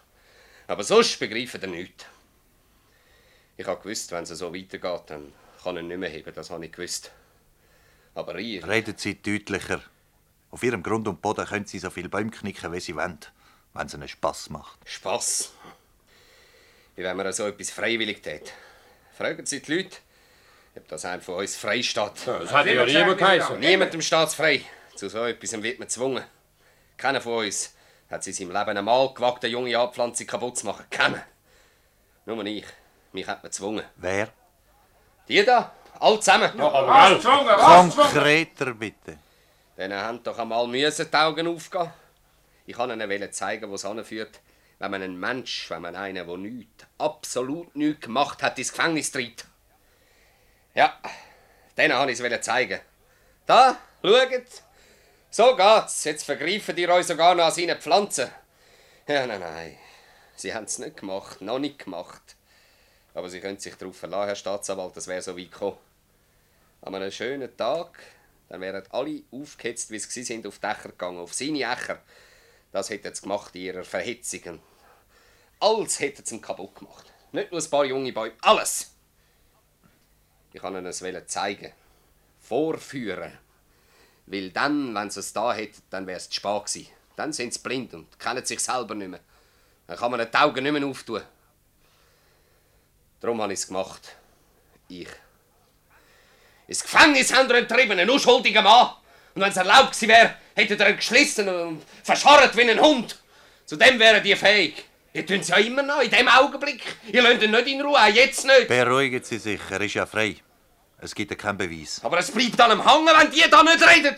[SPEAKER 5] Aber sonst begreifen ihr nichts. Ich habe gewusst, wenn es so weitergeht, dann kann er nicht mehr heben. Das habe ich gewusst. Aber ihr...
[SPEAKER 3] Reden Sie deutlicher. Auf Ihrem Grund und Boden können Sie so viele Bäume knicken, wie Sie wollen, wenn es Ihnen Spass macht.
[SPEAKER 5] Spass. Wie wenn man so etwas freiwillig tät. Fragen Sie die Leute, ob das einem von uns frei steht.
[SPEAKER 8] Das hat ja niemand geheißen.
[SPEAKER 5] Niemandem steht frei. Zu so etwas wird man gezwungen. Keiner von uns hat in seinem Leben einmal gewagt, eine junge Anpflanzung kaputt zu machen. Keiner. Nur ich. Mich hat man gezwungen.
[SPEAKER 3] Wer?
[SPEAKER 5] Die da, alle zusammen.
[SPEAKER 10] Was gezwungen? Was gezwungen?
[SPEAKER 3] Konkreter bitte.
[SPEAKER 5] Denen haben doch einmal müssen die Augen aufgehen. Ich kann ihnen zeigen, wo es anführt, wenn man einen Mensch, wenn man einen, der nichts, absolut nichts gemacht hat, ins Gefängnis tritt. Ja, denen wollte ich es zeigen. Da, schaut. So geht's. Jetzt vergreifen ihr euch sogar noch an seinen Pflanzen. Ja, nein, nein. Sie haben es nicht gemacht, noch nicht gemacht. Aber Sie können sich darauf verlassen, Herr Staatsanwalt, das wäre so weit gekommen. An einem schönen Tag, dann wären alle aufgehetzt, wie sie sind, auf die Dächer gegangen, auf seine Ächer. Das hätten sie gemacht in ihrer Verhetzung. Alles hätten sie kaputt gemacht. Nicht nur ein paar junge Bäume, alles! Ich kann ihnen es zeigen. Vorführen. Weil dann, wenn sie es da hätten, dann wäre es zu spät gewesen. Dann sind sie blind und kennen sich selber nicht mehr. Dann kann man die Augen nicht mehr auftun. Darum habe ich es gemacht. Ich. Ins Gefängnis haben wir entrieben, einen unschuldigen Mann. Und wenn es erlaubt gewesen wäre, hättet ihr ihn geschlissen und verscharrt wie ein Hund. Zu dem wären die fähig. Ihr tun es ja immer noch, in dem Augenblick. Ihr lasst ihn nicht in Ruhe, auch jetzt nicht.
[SPEAKER 3] Beruhigen Sie sich, er ist ja frei. Es gibt ja keinen Beweis.
[SPEAKER 5] Aber es bleibt an ihm hängen, wenn die da nicht reden.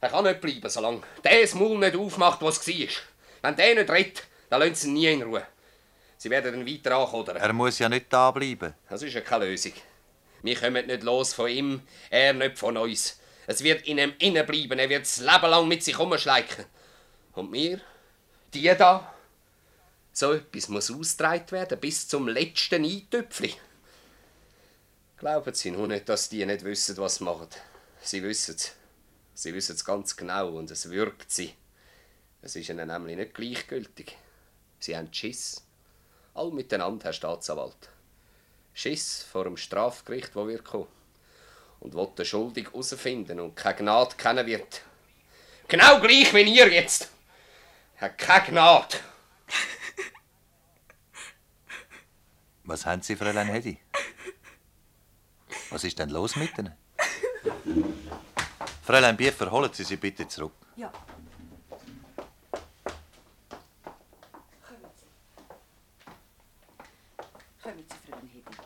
[SPEAKER 5] Er kann nicht bleiben, solange der das Maul nicht aufmacht, was es war. Wenn der nicht redet, dann lassen sie ihn nie in Ruhe. Sie werden dann weiter ankodern.
[SPEAKER 3] Er muss ja nicht da bleiben.
[SPEAKER 5] Das ist ja keine Lösung. Wir kommen nicht los von ihm, er nicht von uns. Es wird in ihm innen bleiben, er wird das Leben lang mit sich umschleichen. Und wir, die da, so etwas muss ausgetragen werden, bis zum letzten Eintöpfchen. Glauben Sie nur nicht, dass die nicht wissen, was sie machen. Sie wissen es. Sie wissen es ganz genau und es wirkt sie. Es ist ihnen nämlich nicht gleichgültig. Sie haben Schiss. All miteinander, Herr Staatsanwalt. Schiss vor dem Strafgericht, wo wir kommen. Und wo den Schuldig herausfinden und keine Gnade kennen wird. Genau gleich wie ihr jetzt. Hat keine Gnade.
[SPEAKER 3] Was haben Sie, Fräulein Hedi? Was ist denn los mit Ihnen? Fräulein Biefer, holen Sie sie bitte zurück.
[SPEAKER 7] Ja. Kommen Sie, Fräulein Hedi.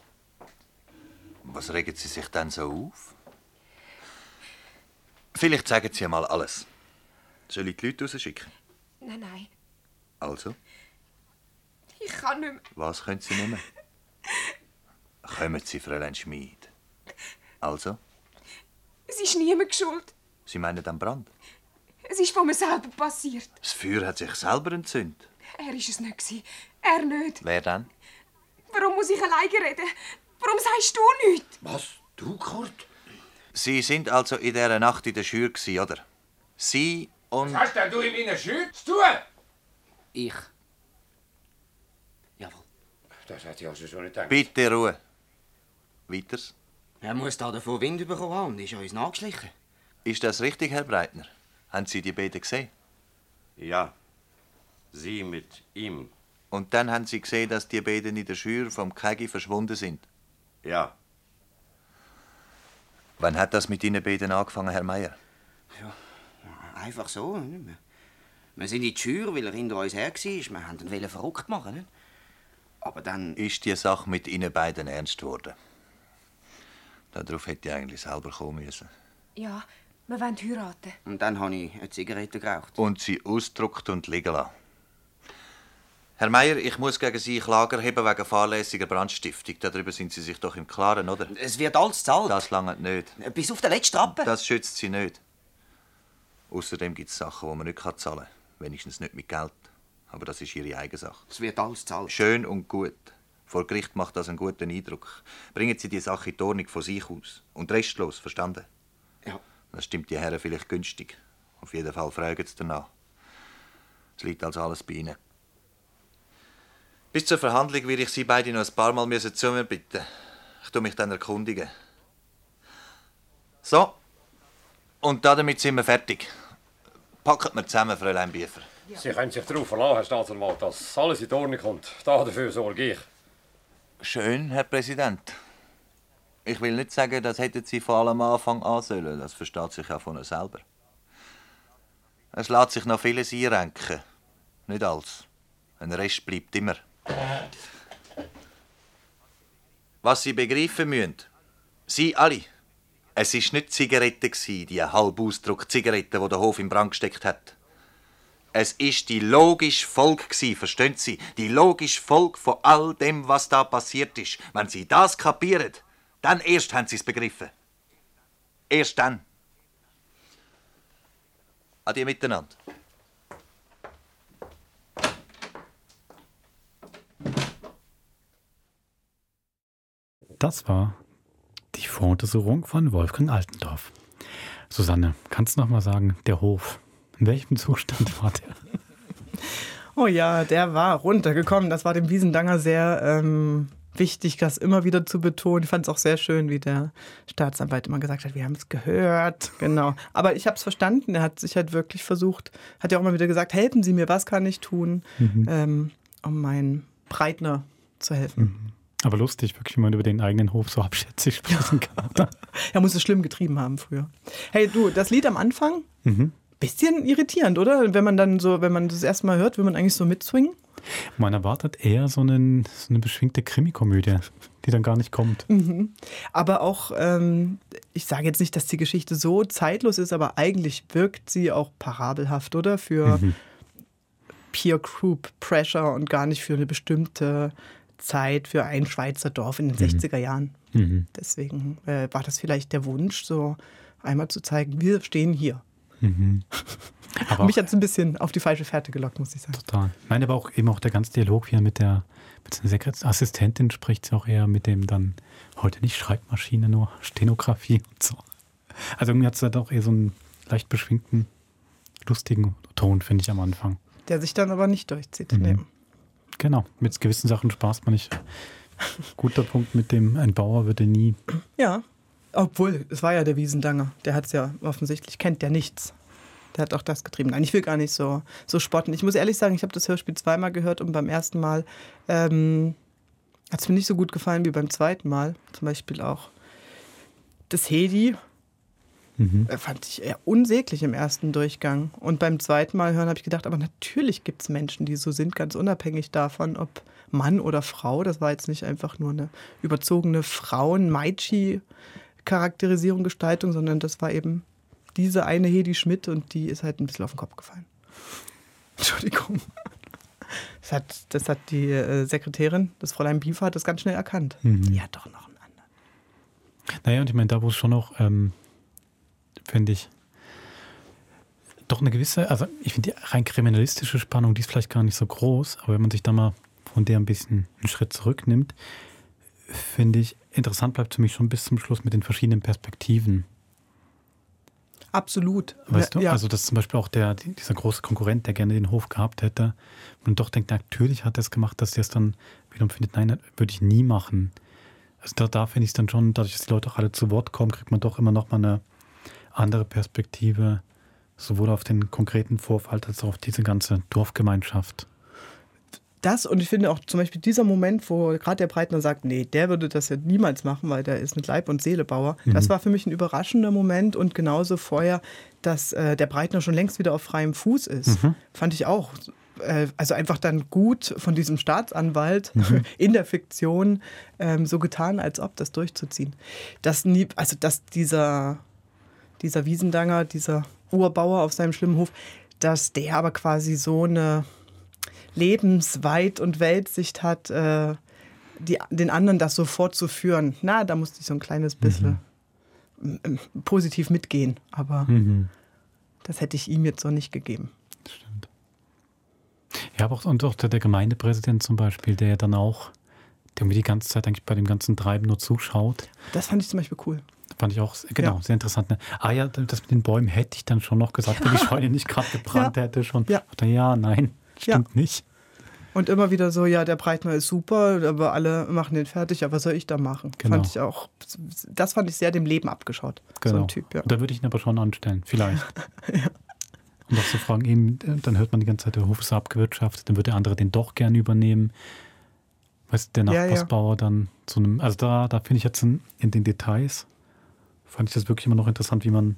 [SPEAKER 3] Was regen Sie sich denn so auf? Vielleicht sagen Sie mal alles. Soll ich die Leute rausschicken?
[SPEAKER 13] Nein, nein.
[SPEAKER 3] Also,
[SPEAKER 13] Ich kann nicht mehr.
[SPEAKER 3] was können Sie nehmen? Kommen Sie, Fräulein Schmid. Also,
[SPEAKER 13] Es ist niemand schuld.
[SPEAKER 3] Sie meinen den Brand?
[SPEAKER 13] Es ist von mir selber passiert.
[SPEAKER 3] Das Feuer hat sich selber entzündet.
[SPEAKER 13] Er ist es nicht. Er nicht.
[SPEAKER 3] Wer denn?
[SPEAKER 13] Warum muss ich alleine reden? Warum sagst du nichts?
[SPEAKER 3] Was? Du, Kurt? Sie sind also in dieser Nacht in der Schür, oder? Sie und...
[SPEAKER 10] Was hast denn du in meiner Schür zu tun?
[SPEAKER 9] Ich.
[SPEAKER 10] Das hat ich also schon nicht gedacht.
[SPEAKER 3] Bitte Ruhe. Weiters.
[SPEAKER 9] Er muss da davon Wind bekommen haben und ist uns nachgeschlichen.
[SPEAKER 3] Ist das richtig, Herr Breitner? Haben Sie die beiden gesehen?
[SPEAKER 12] Ja. Sie mit ihm.
[SPEAKER 3] Und dann haben Sie gesehen, dass die beiden in der Schür vom Kegi verschwunden sind?
[SPEAKER 12] Ja.
[SPEAKER 3] Wann hat das mit Ihnen beiden angefangen, Herr Meier?
[SPEAKER 9] Einfach so. nicht? Wir- Wir sind in die Schür, weil er hinter uns her war. Wir wollten ihn verrückt machen. Nicht? Aber dann...
[SPEAKER 3] Ist die Sache mit Ihnen beiden ernst geworden? Darauf hätte ich eigentlich selber kommen müssen.
[SPEAKER 13] Ja, wir wollen heiraten.
[SPEAKER 9] Und dann habe ich eine Zigarette geraucht.
[SPEAKER 3] Und sie ausgedruckt und liegen lassen. Herr Meier, ich muss gegen Sie Klage erheben wegen fahrlässiger Brandstiftung. Darüber sind Sie sich doch im Klaren, oder?
[SPEAKER 9] Es wird alles zahlt.
[SPEAKER 3] Das langt nicht.
[SPEAKER 9] Bis auf den letzten Rappen.
[SPEAKER 3] Das schützt Sie nicht. Außerdem gibt es Sachen, die man nicht zahlen kann. Wenigstens nicht mit Geld. Aber das ist Ihre eigene Sache.
[SPEAKER 9] Es wird alles zahlt.
[SPEAKER 3] Schön und gut. Vor Gericht macht das einen guten Eindruck. Bringen Sie die Sache in die Ordnung von sich aus. Und restlos, verstanden?
[SPEAKER 9] Ja.
[SPEAKER 3] Das stimmt die Herren vielleicht günstig. Auf jeden Fall fragen sie danach. Es liegt also alles bei Ihnen. Bis zur Verhandlung werde ich Sie beide noch ein paar Mal müssen zu mir bitten. Ich tue mich dann erkundigen. So. Und damit sind wir fertig. Packen wir zusammen, Fräulein Biefer.
[SPEAKER 8] Sie können sich darauf verlassen, Herr Staatsanwalt, dass alles in Ordnung kommt. Da dafür sorge ich.
[SPEAKER 3] Schön, Herr Präsident. Ich will nicht sagen, das hätten Sie von allem Anfang an sollen. Das versteht sich ja von selber. Es lässt sich noch vieles einrenken. Nicht alles. Ein Rest bleibt immer. Was Sie begreifen müssen, Sie alle, es ist nicht die Zigarette, die halb ausdruck Zigarette, die der Hof in Brand gesteckt hat. Es ist die logische Folge, verstehen Sie? Die logische Folge von all dem, was da passiert ist. Wenn Sie das kapieren, dann erst haben Sie es begriffen. Erst dann. Adi miteinander.
[SPEAKER 1] Das war die Voruntersuchung von Wolfgang Altendorf. Susanne, kannst du noch mal sagen, der Hof, in welchem Zustand war der?
[SPEAKER 2] Oh ja, der war runtergekommen. Das war dem Wiesendanger sehr ähm, wichtig, das immer wieder zu betonen. Ich fand es auch sehr schön, wie der Staatsanwalt immer gesagt hat, wir haben es gehört. Genau. Aber ich habe es verstanden. Er hat sich halt wirklich versucht, hat ja auch immer wieder gesagt, helfen Sie mir, was kann ich tun, mhm. ähm, um meinen Breitner zu helfen. Mhm.
[SPEAKER 1] Aber lustig, wirklich, wie man über den eigenen Hof so abschätzig sprechen kann.
[SPEAKER 2] er muss es schlimm getrieben haben früher. Hey, du, das Lied am Anfang, mhm. bisschen irritierend, oder? Wenn man dann so, wenn man das erste Mal hört, will man eigentlich so mitswingen.
[SPEAKER 1] Man erwartet eher so, einen, so eine beschwingte Krimikomödie, die dann gar nicht kommt.
[SPEAKER 2] Mhm. Aber auch, ähm, ich sage jetzt nicht, dass die Geschichte so zeitlos ist, aber eigentlich wirkt sie auch parabelhaft, oder? Für mhm. Peer Group Pressure und gar nicht für eine bestimmte Zeit für ein Schweizer Dorf in den mhm. 60er Jahren. Mhm. Deswegen äh, war das vielleicht der Wunsch, so einmal zu zeigen, wir stehen hier. Mhm. Aber mich hat es ein bisschen auf die falsche Fährte gelockt, muss ich sagen.
[SPEAKER 1] Total. Nein, aber auch eben auch der ganze Dialog, wie er mit der, mit der Assistentin spricht, auch eher mit dem dann heute nicht Schreibmaschine, nur Stenografie und so. Also irgendwie hat es halt auch eher so einen leicht beschwingten, lustigen Ton, finde ich am Anfang.
[SPEAKER 2] Der sich dann aber nicht durchzieht. Mhm. Nee.
[SPEAKER 1] Genau, mit gewissen Sachen spaßt man nicht. Guter Punkt mit dem, ein Bauer würde nie.
[SPEAKER 2] Ja, obwohl, es war ja der Wiesendanger. Der hat es ja offensichtlich, kennt der nichts. Der hat auch das getrieben. Nein, ich will gar nicht so, so spotten. Ich muss ehrlich sagen, ich habe das Hörspiel zweimal gehört und beim ersten Mal ähm, hat es mir nicht so gut gefallen wie beim zweiten Mal. Zum Beispiel auch das Hedi Mhm. Äh, fand ich eher unsäglich im ersten Durchgang. Und beim zweiten Mal hören habe ich gedacht, aber natürlich gibt es Menschen, die so sind, ganz unabhängig davon, ob Mann oder Frau. Das war jetzt nicht einfach nur eine überzogene Frauen-Maichi-Charakterisierung, Gestaltung, sondern das war eben diese eine Hedi Schmidt und die ist halt ein bisschen auf den Kopf gefallen. Entschuldigung. Das hat, das hat die äh, Sekretärin, das Fräulein Biefer, hat das ganz schnell erkannt. Mhm. Die hat doch noch einen anderen.
[SPEAKER 1] Naja, und ich meine, da wo es schon noch ähm, finde ich, doch eine gewisse, also ich finde die rein kriminalistische Spannung, die ist vielleicht gar nicht so groß, aber wenn man sich da mal von der ein bisschen einen Schritt zurücknimmt, finde ich, interessant bleibt für mich schon bis zum Schluss mit den verschiedenen Perspektiven.
[SPEAKER 2] Absolut.
[SPEAKER 1] Weißt du, ja. also dass zum Beispiel auch der, dieser große Konkurrent, der gerne den Hof gehabt hätte und doch denkt, natürlich hat er es gemacht, dass er es dann wiederum findet, nein, würde ich nie machen. Also da, da finde ich es dann schon, dadurch, dass die Leute auch alle zu Wort kommen, kriegt man doch immer noch mal eine andere Perspektive, sowohl auf den konkreten Vorfall als auch auf diese ganze Dorfgemeinschaft.
[SPEAKER 2] Das und ich finde auch zum Beispiel dieser Moment, wo gerade der Breitner sagt, nee, der würde das ja niemals machen, weil der ist mit Leib und Seele Bauer. Mhm. Das war für mich ein überraschender Moment und genauso vorher, dass äh, der Breitner schon längst wieder auf freiem Fuß ist. Mhm. Fand ich auch äh, also einfach dann gut von diesem Staatsanwalt mhm. in der Fiktion ähm, so getan, als ob das durchzuziehen. Das nie, also dass dieser dieser Wiesendanger, dieser Urbauer auf seinem schlimmen Hof, dass der aber quasi so eine Lebensweit- und Weltsicht hat, äh, die, den anderen das so fortzuführen. Na, da musste ich so ein kleines bisschen mhm. positiv mitgehen, aber mhm. das hätte ich ihm jetzt so nicht gegeben. Stimmt.
[SPEAKER 1] Ja, aber auch, und auch der, der Gemeindepräsident zum Beispiel, der ja dann auch der irgendwie die ganze Zeit eigentlich bei dem ganzen Treiben nur zuschaut.
[SPEAKER 2] Das fand ich zum Beispiel cool.
[SPEAKER 1] Fand ich auch, genau, ja. sehr interessant. Ne? Ah ja, das mit den Bäumen hätte ich dann schon noch gesagt, wenn die Scheune nicht gerade gebrannt ja. hätte schon. Ja. Dachte, ja, nein, stimmt nicht.
[SPEAKER 2] Und immer wieder so, ja, der Breitner ist super, aber alle machen den fertig, aber was soll ich da machen? Genau. Fand ich auch, das fand ich sehr dem Leben abgeschaut.
[SPEAKER 1] Genau. So ein Typ, ja. Da würde ich ihn aber schon anstellen, vielleicht. ja. Und auch so fragen, eben, dann hört man die ganze Zeit, der Hof ist abgewirtschaftet, dann würde der andere den doch gerne übernehmen. Weißt der Nachbarsbauer ja, ja. dann zu einem, also da, da finde ich jetzt in, in den Details, fand ich das wirklich immer noch interessant, wie man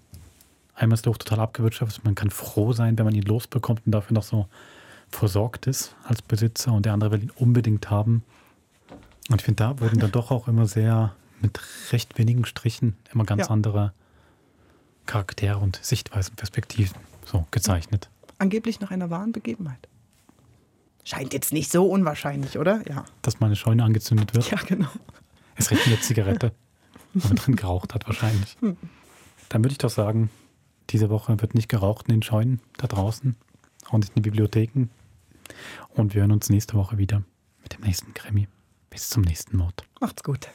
[SPEAKER 1] einmal ist der Hof total abgewirtschaftet, man kann froh sein, wenn man ihn losbekommt und dafür noch so versorgt ist als Besitzer und der andere will ihn unbedingt haben. Und ich finde, da wurden dann doch auch immer sehr mit recht wenigen Strichen immer ganz ja. andere Charaktere und Sichtweisen, Perspektiven so gezeichnet.
[SPEAKER 2] Angeblich nach einer wahren Begebenheit. Scheint jetzt nicht so unwahrscheinlich, oder? Ja.
[SPEAKER 1] Dass meine Scheune angezündet wird.
[SPEAKER 2] Ja, genau.
[SPEAKER 1] Es riecht eine Zigarette, drin geraucht hat wahrscheinlich.
[SPEAKER 2] Hm.
[SPEAKER 1] Dann würde ich doch sagen, diese Woche wird nicht geraucht in den Scheunen da draußen, auch nicht in den Bibliotheken. Und wir hören uns nächste Woche wieder mit dem nächsten Krimi. Bis zum nächsten Mord.
[SPEAKER 2] Macht's gut.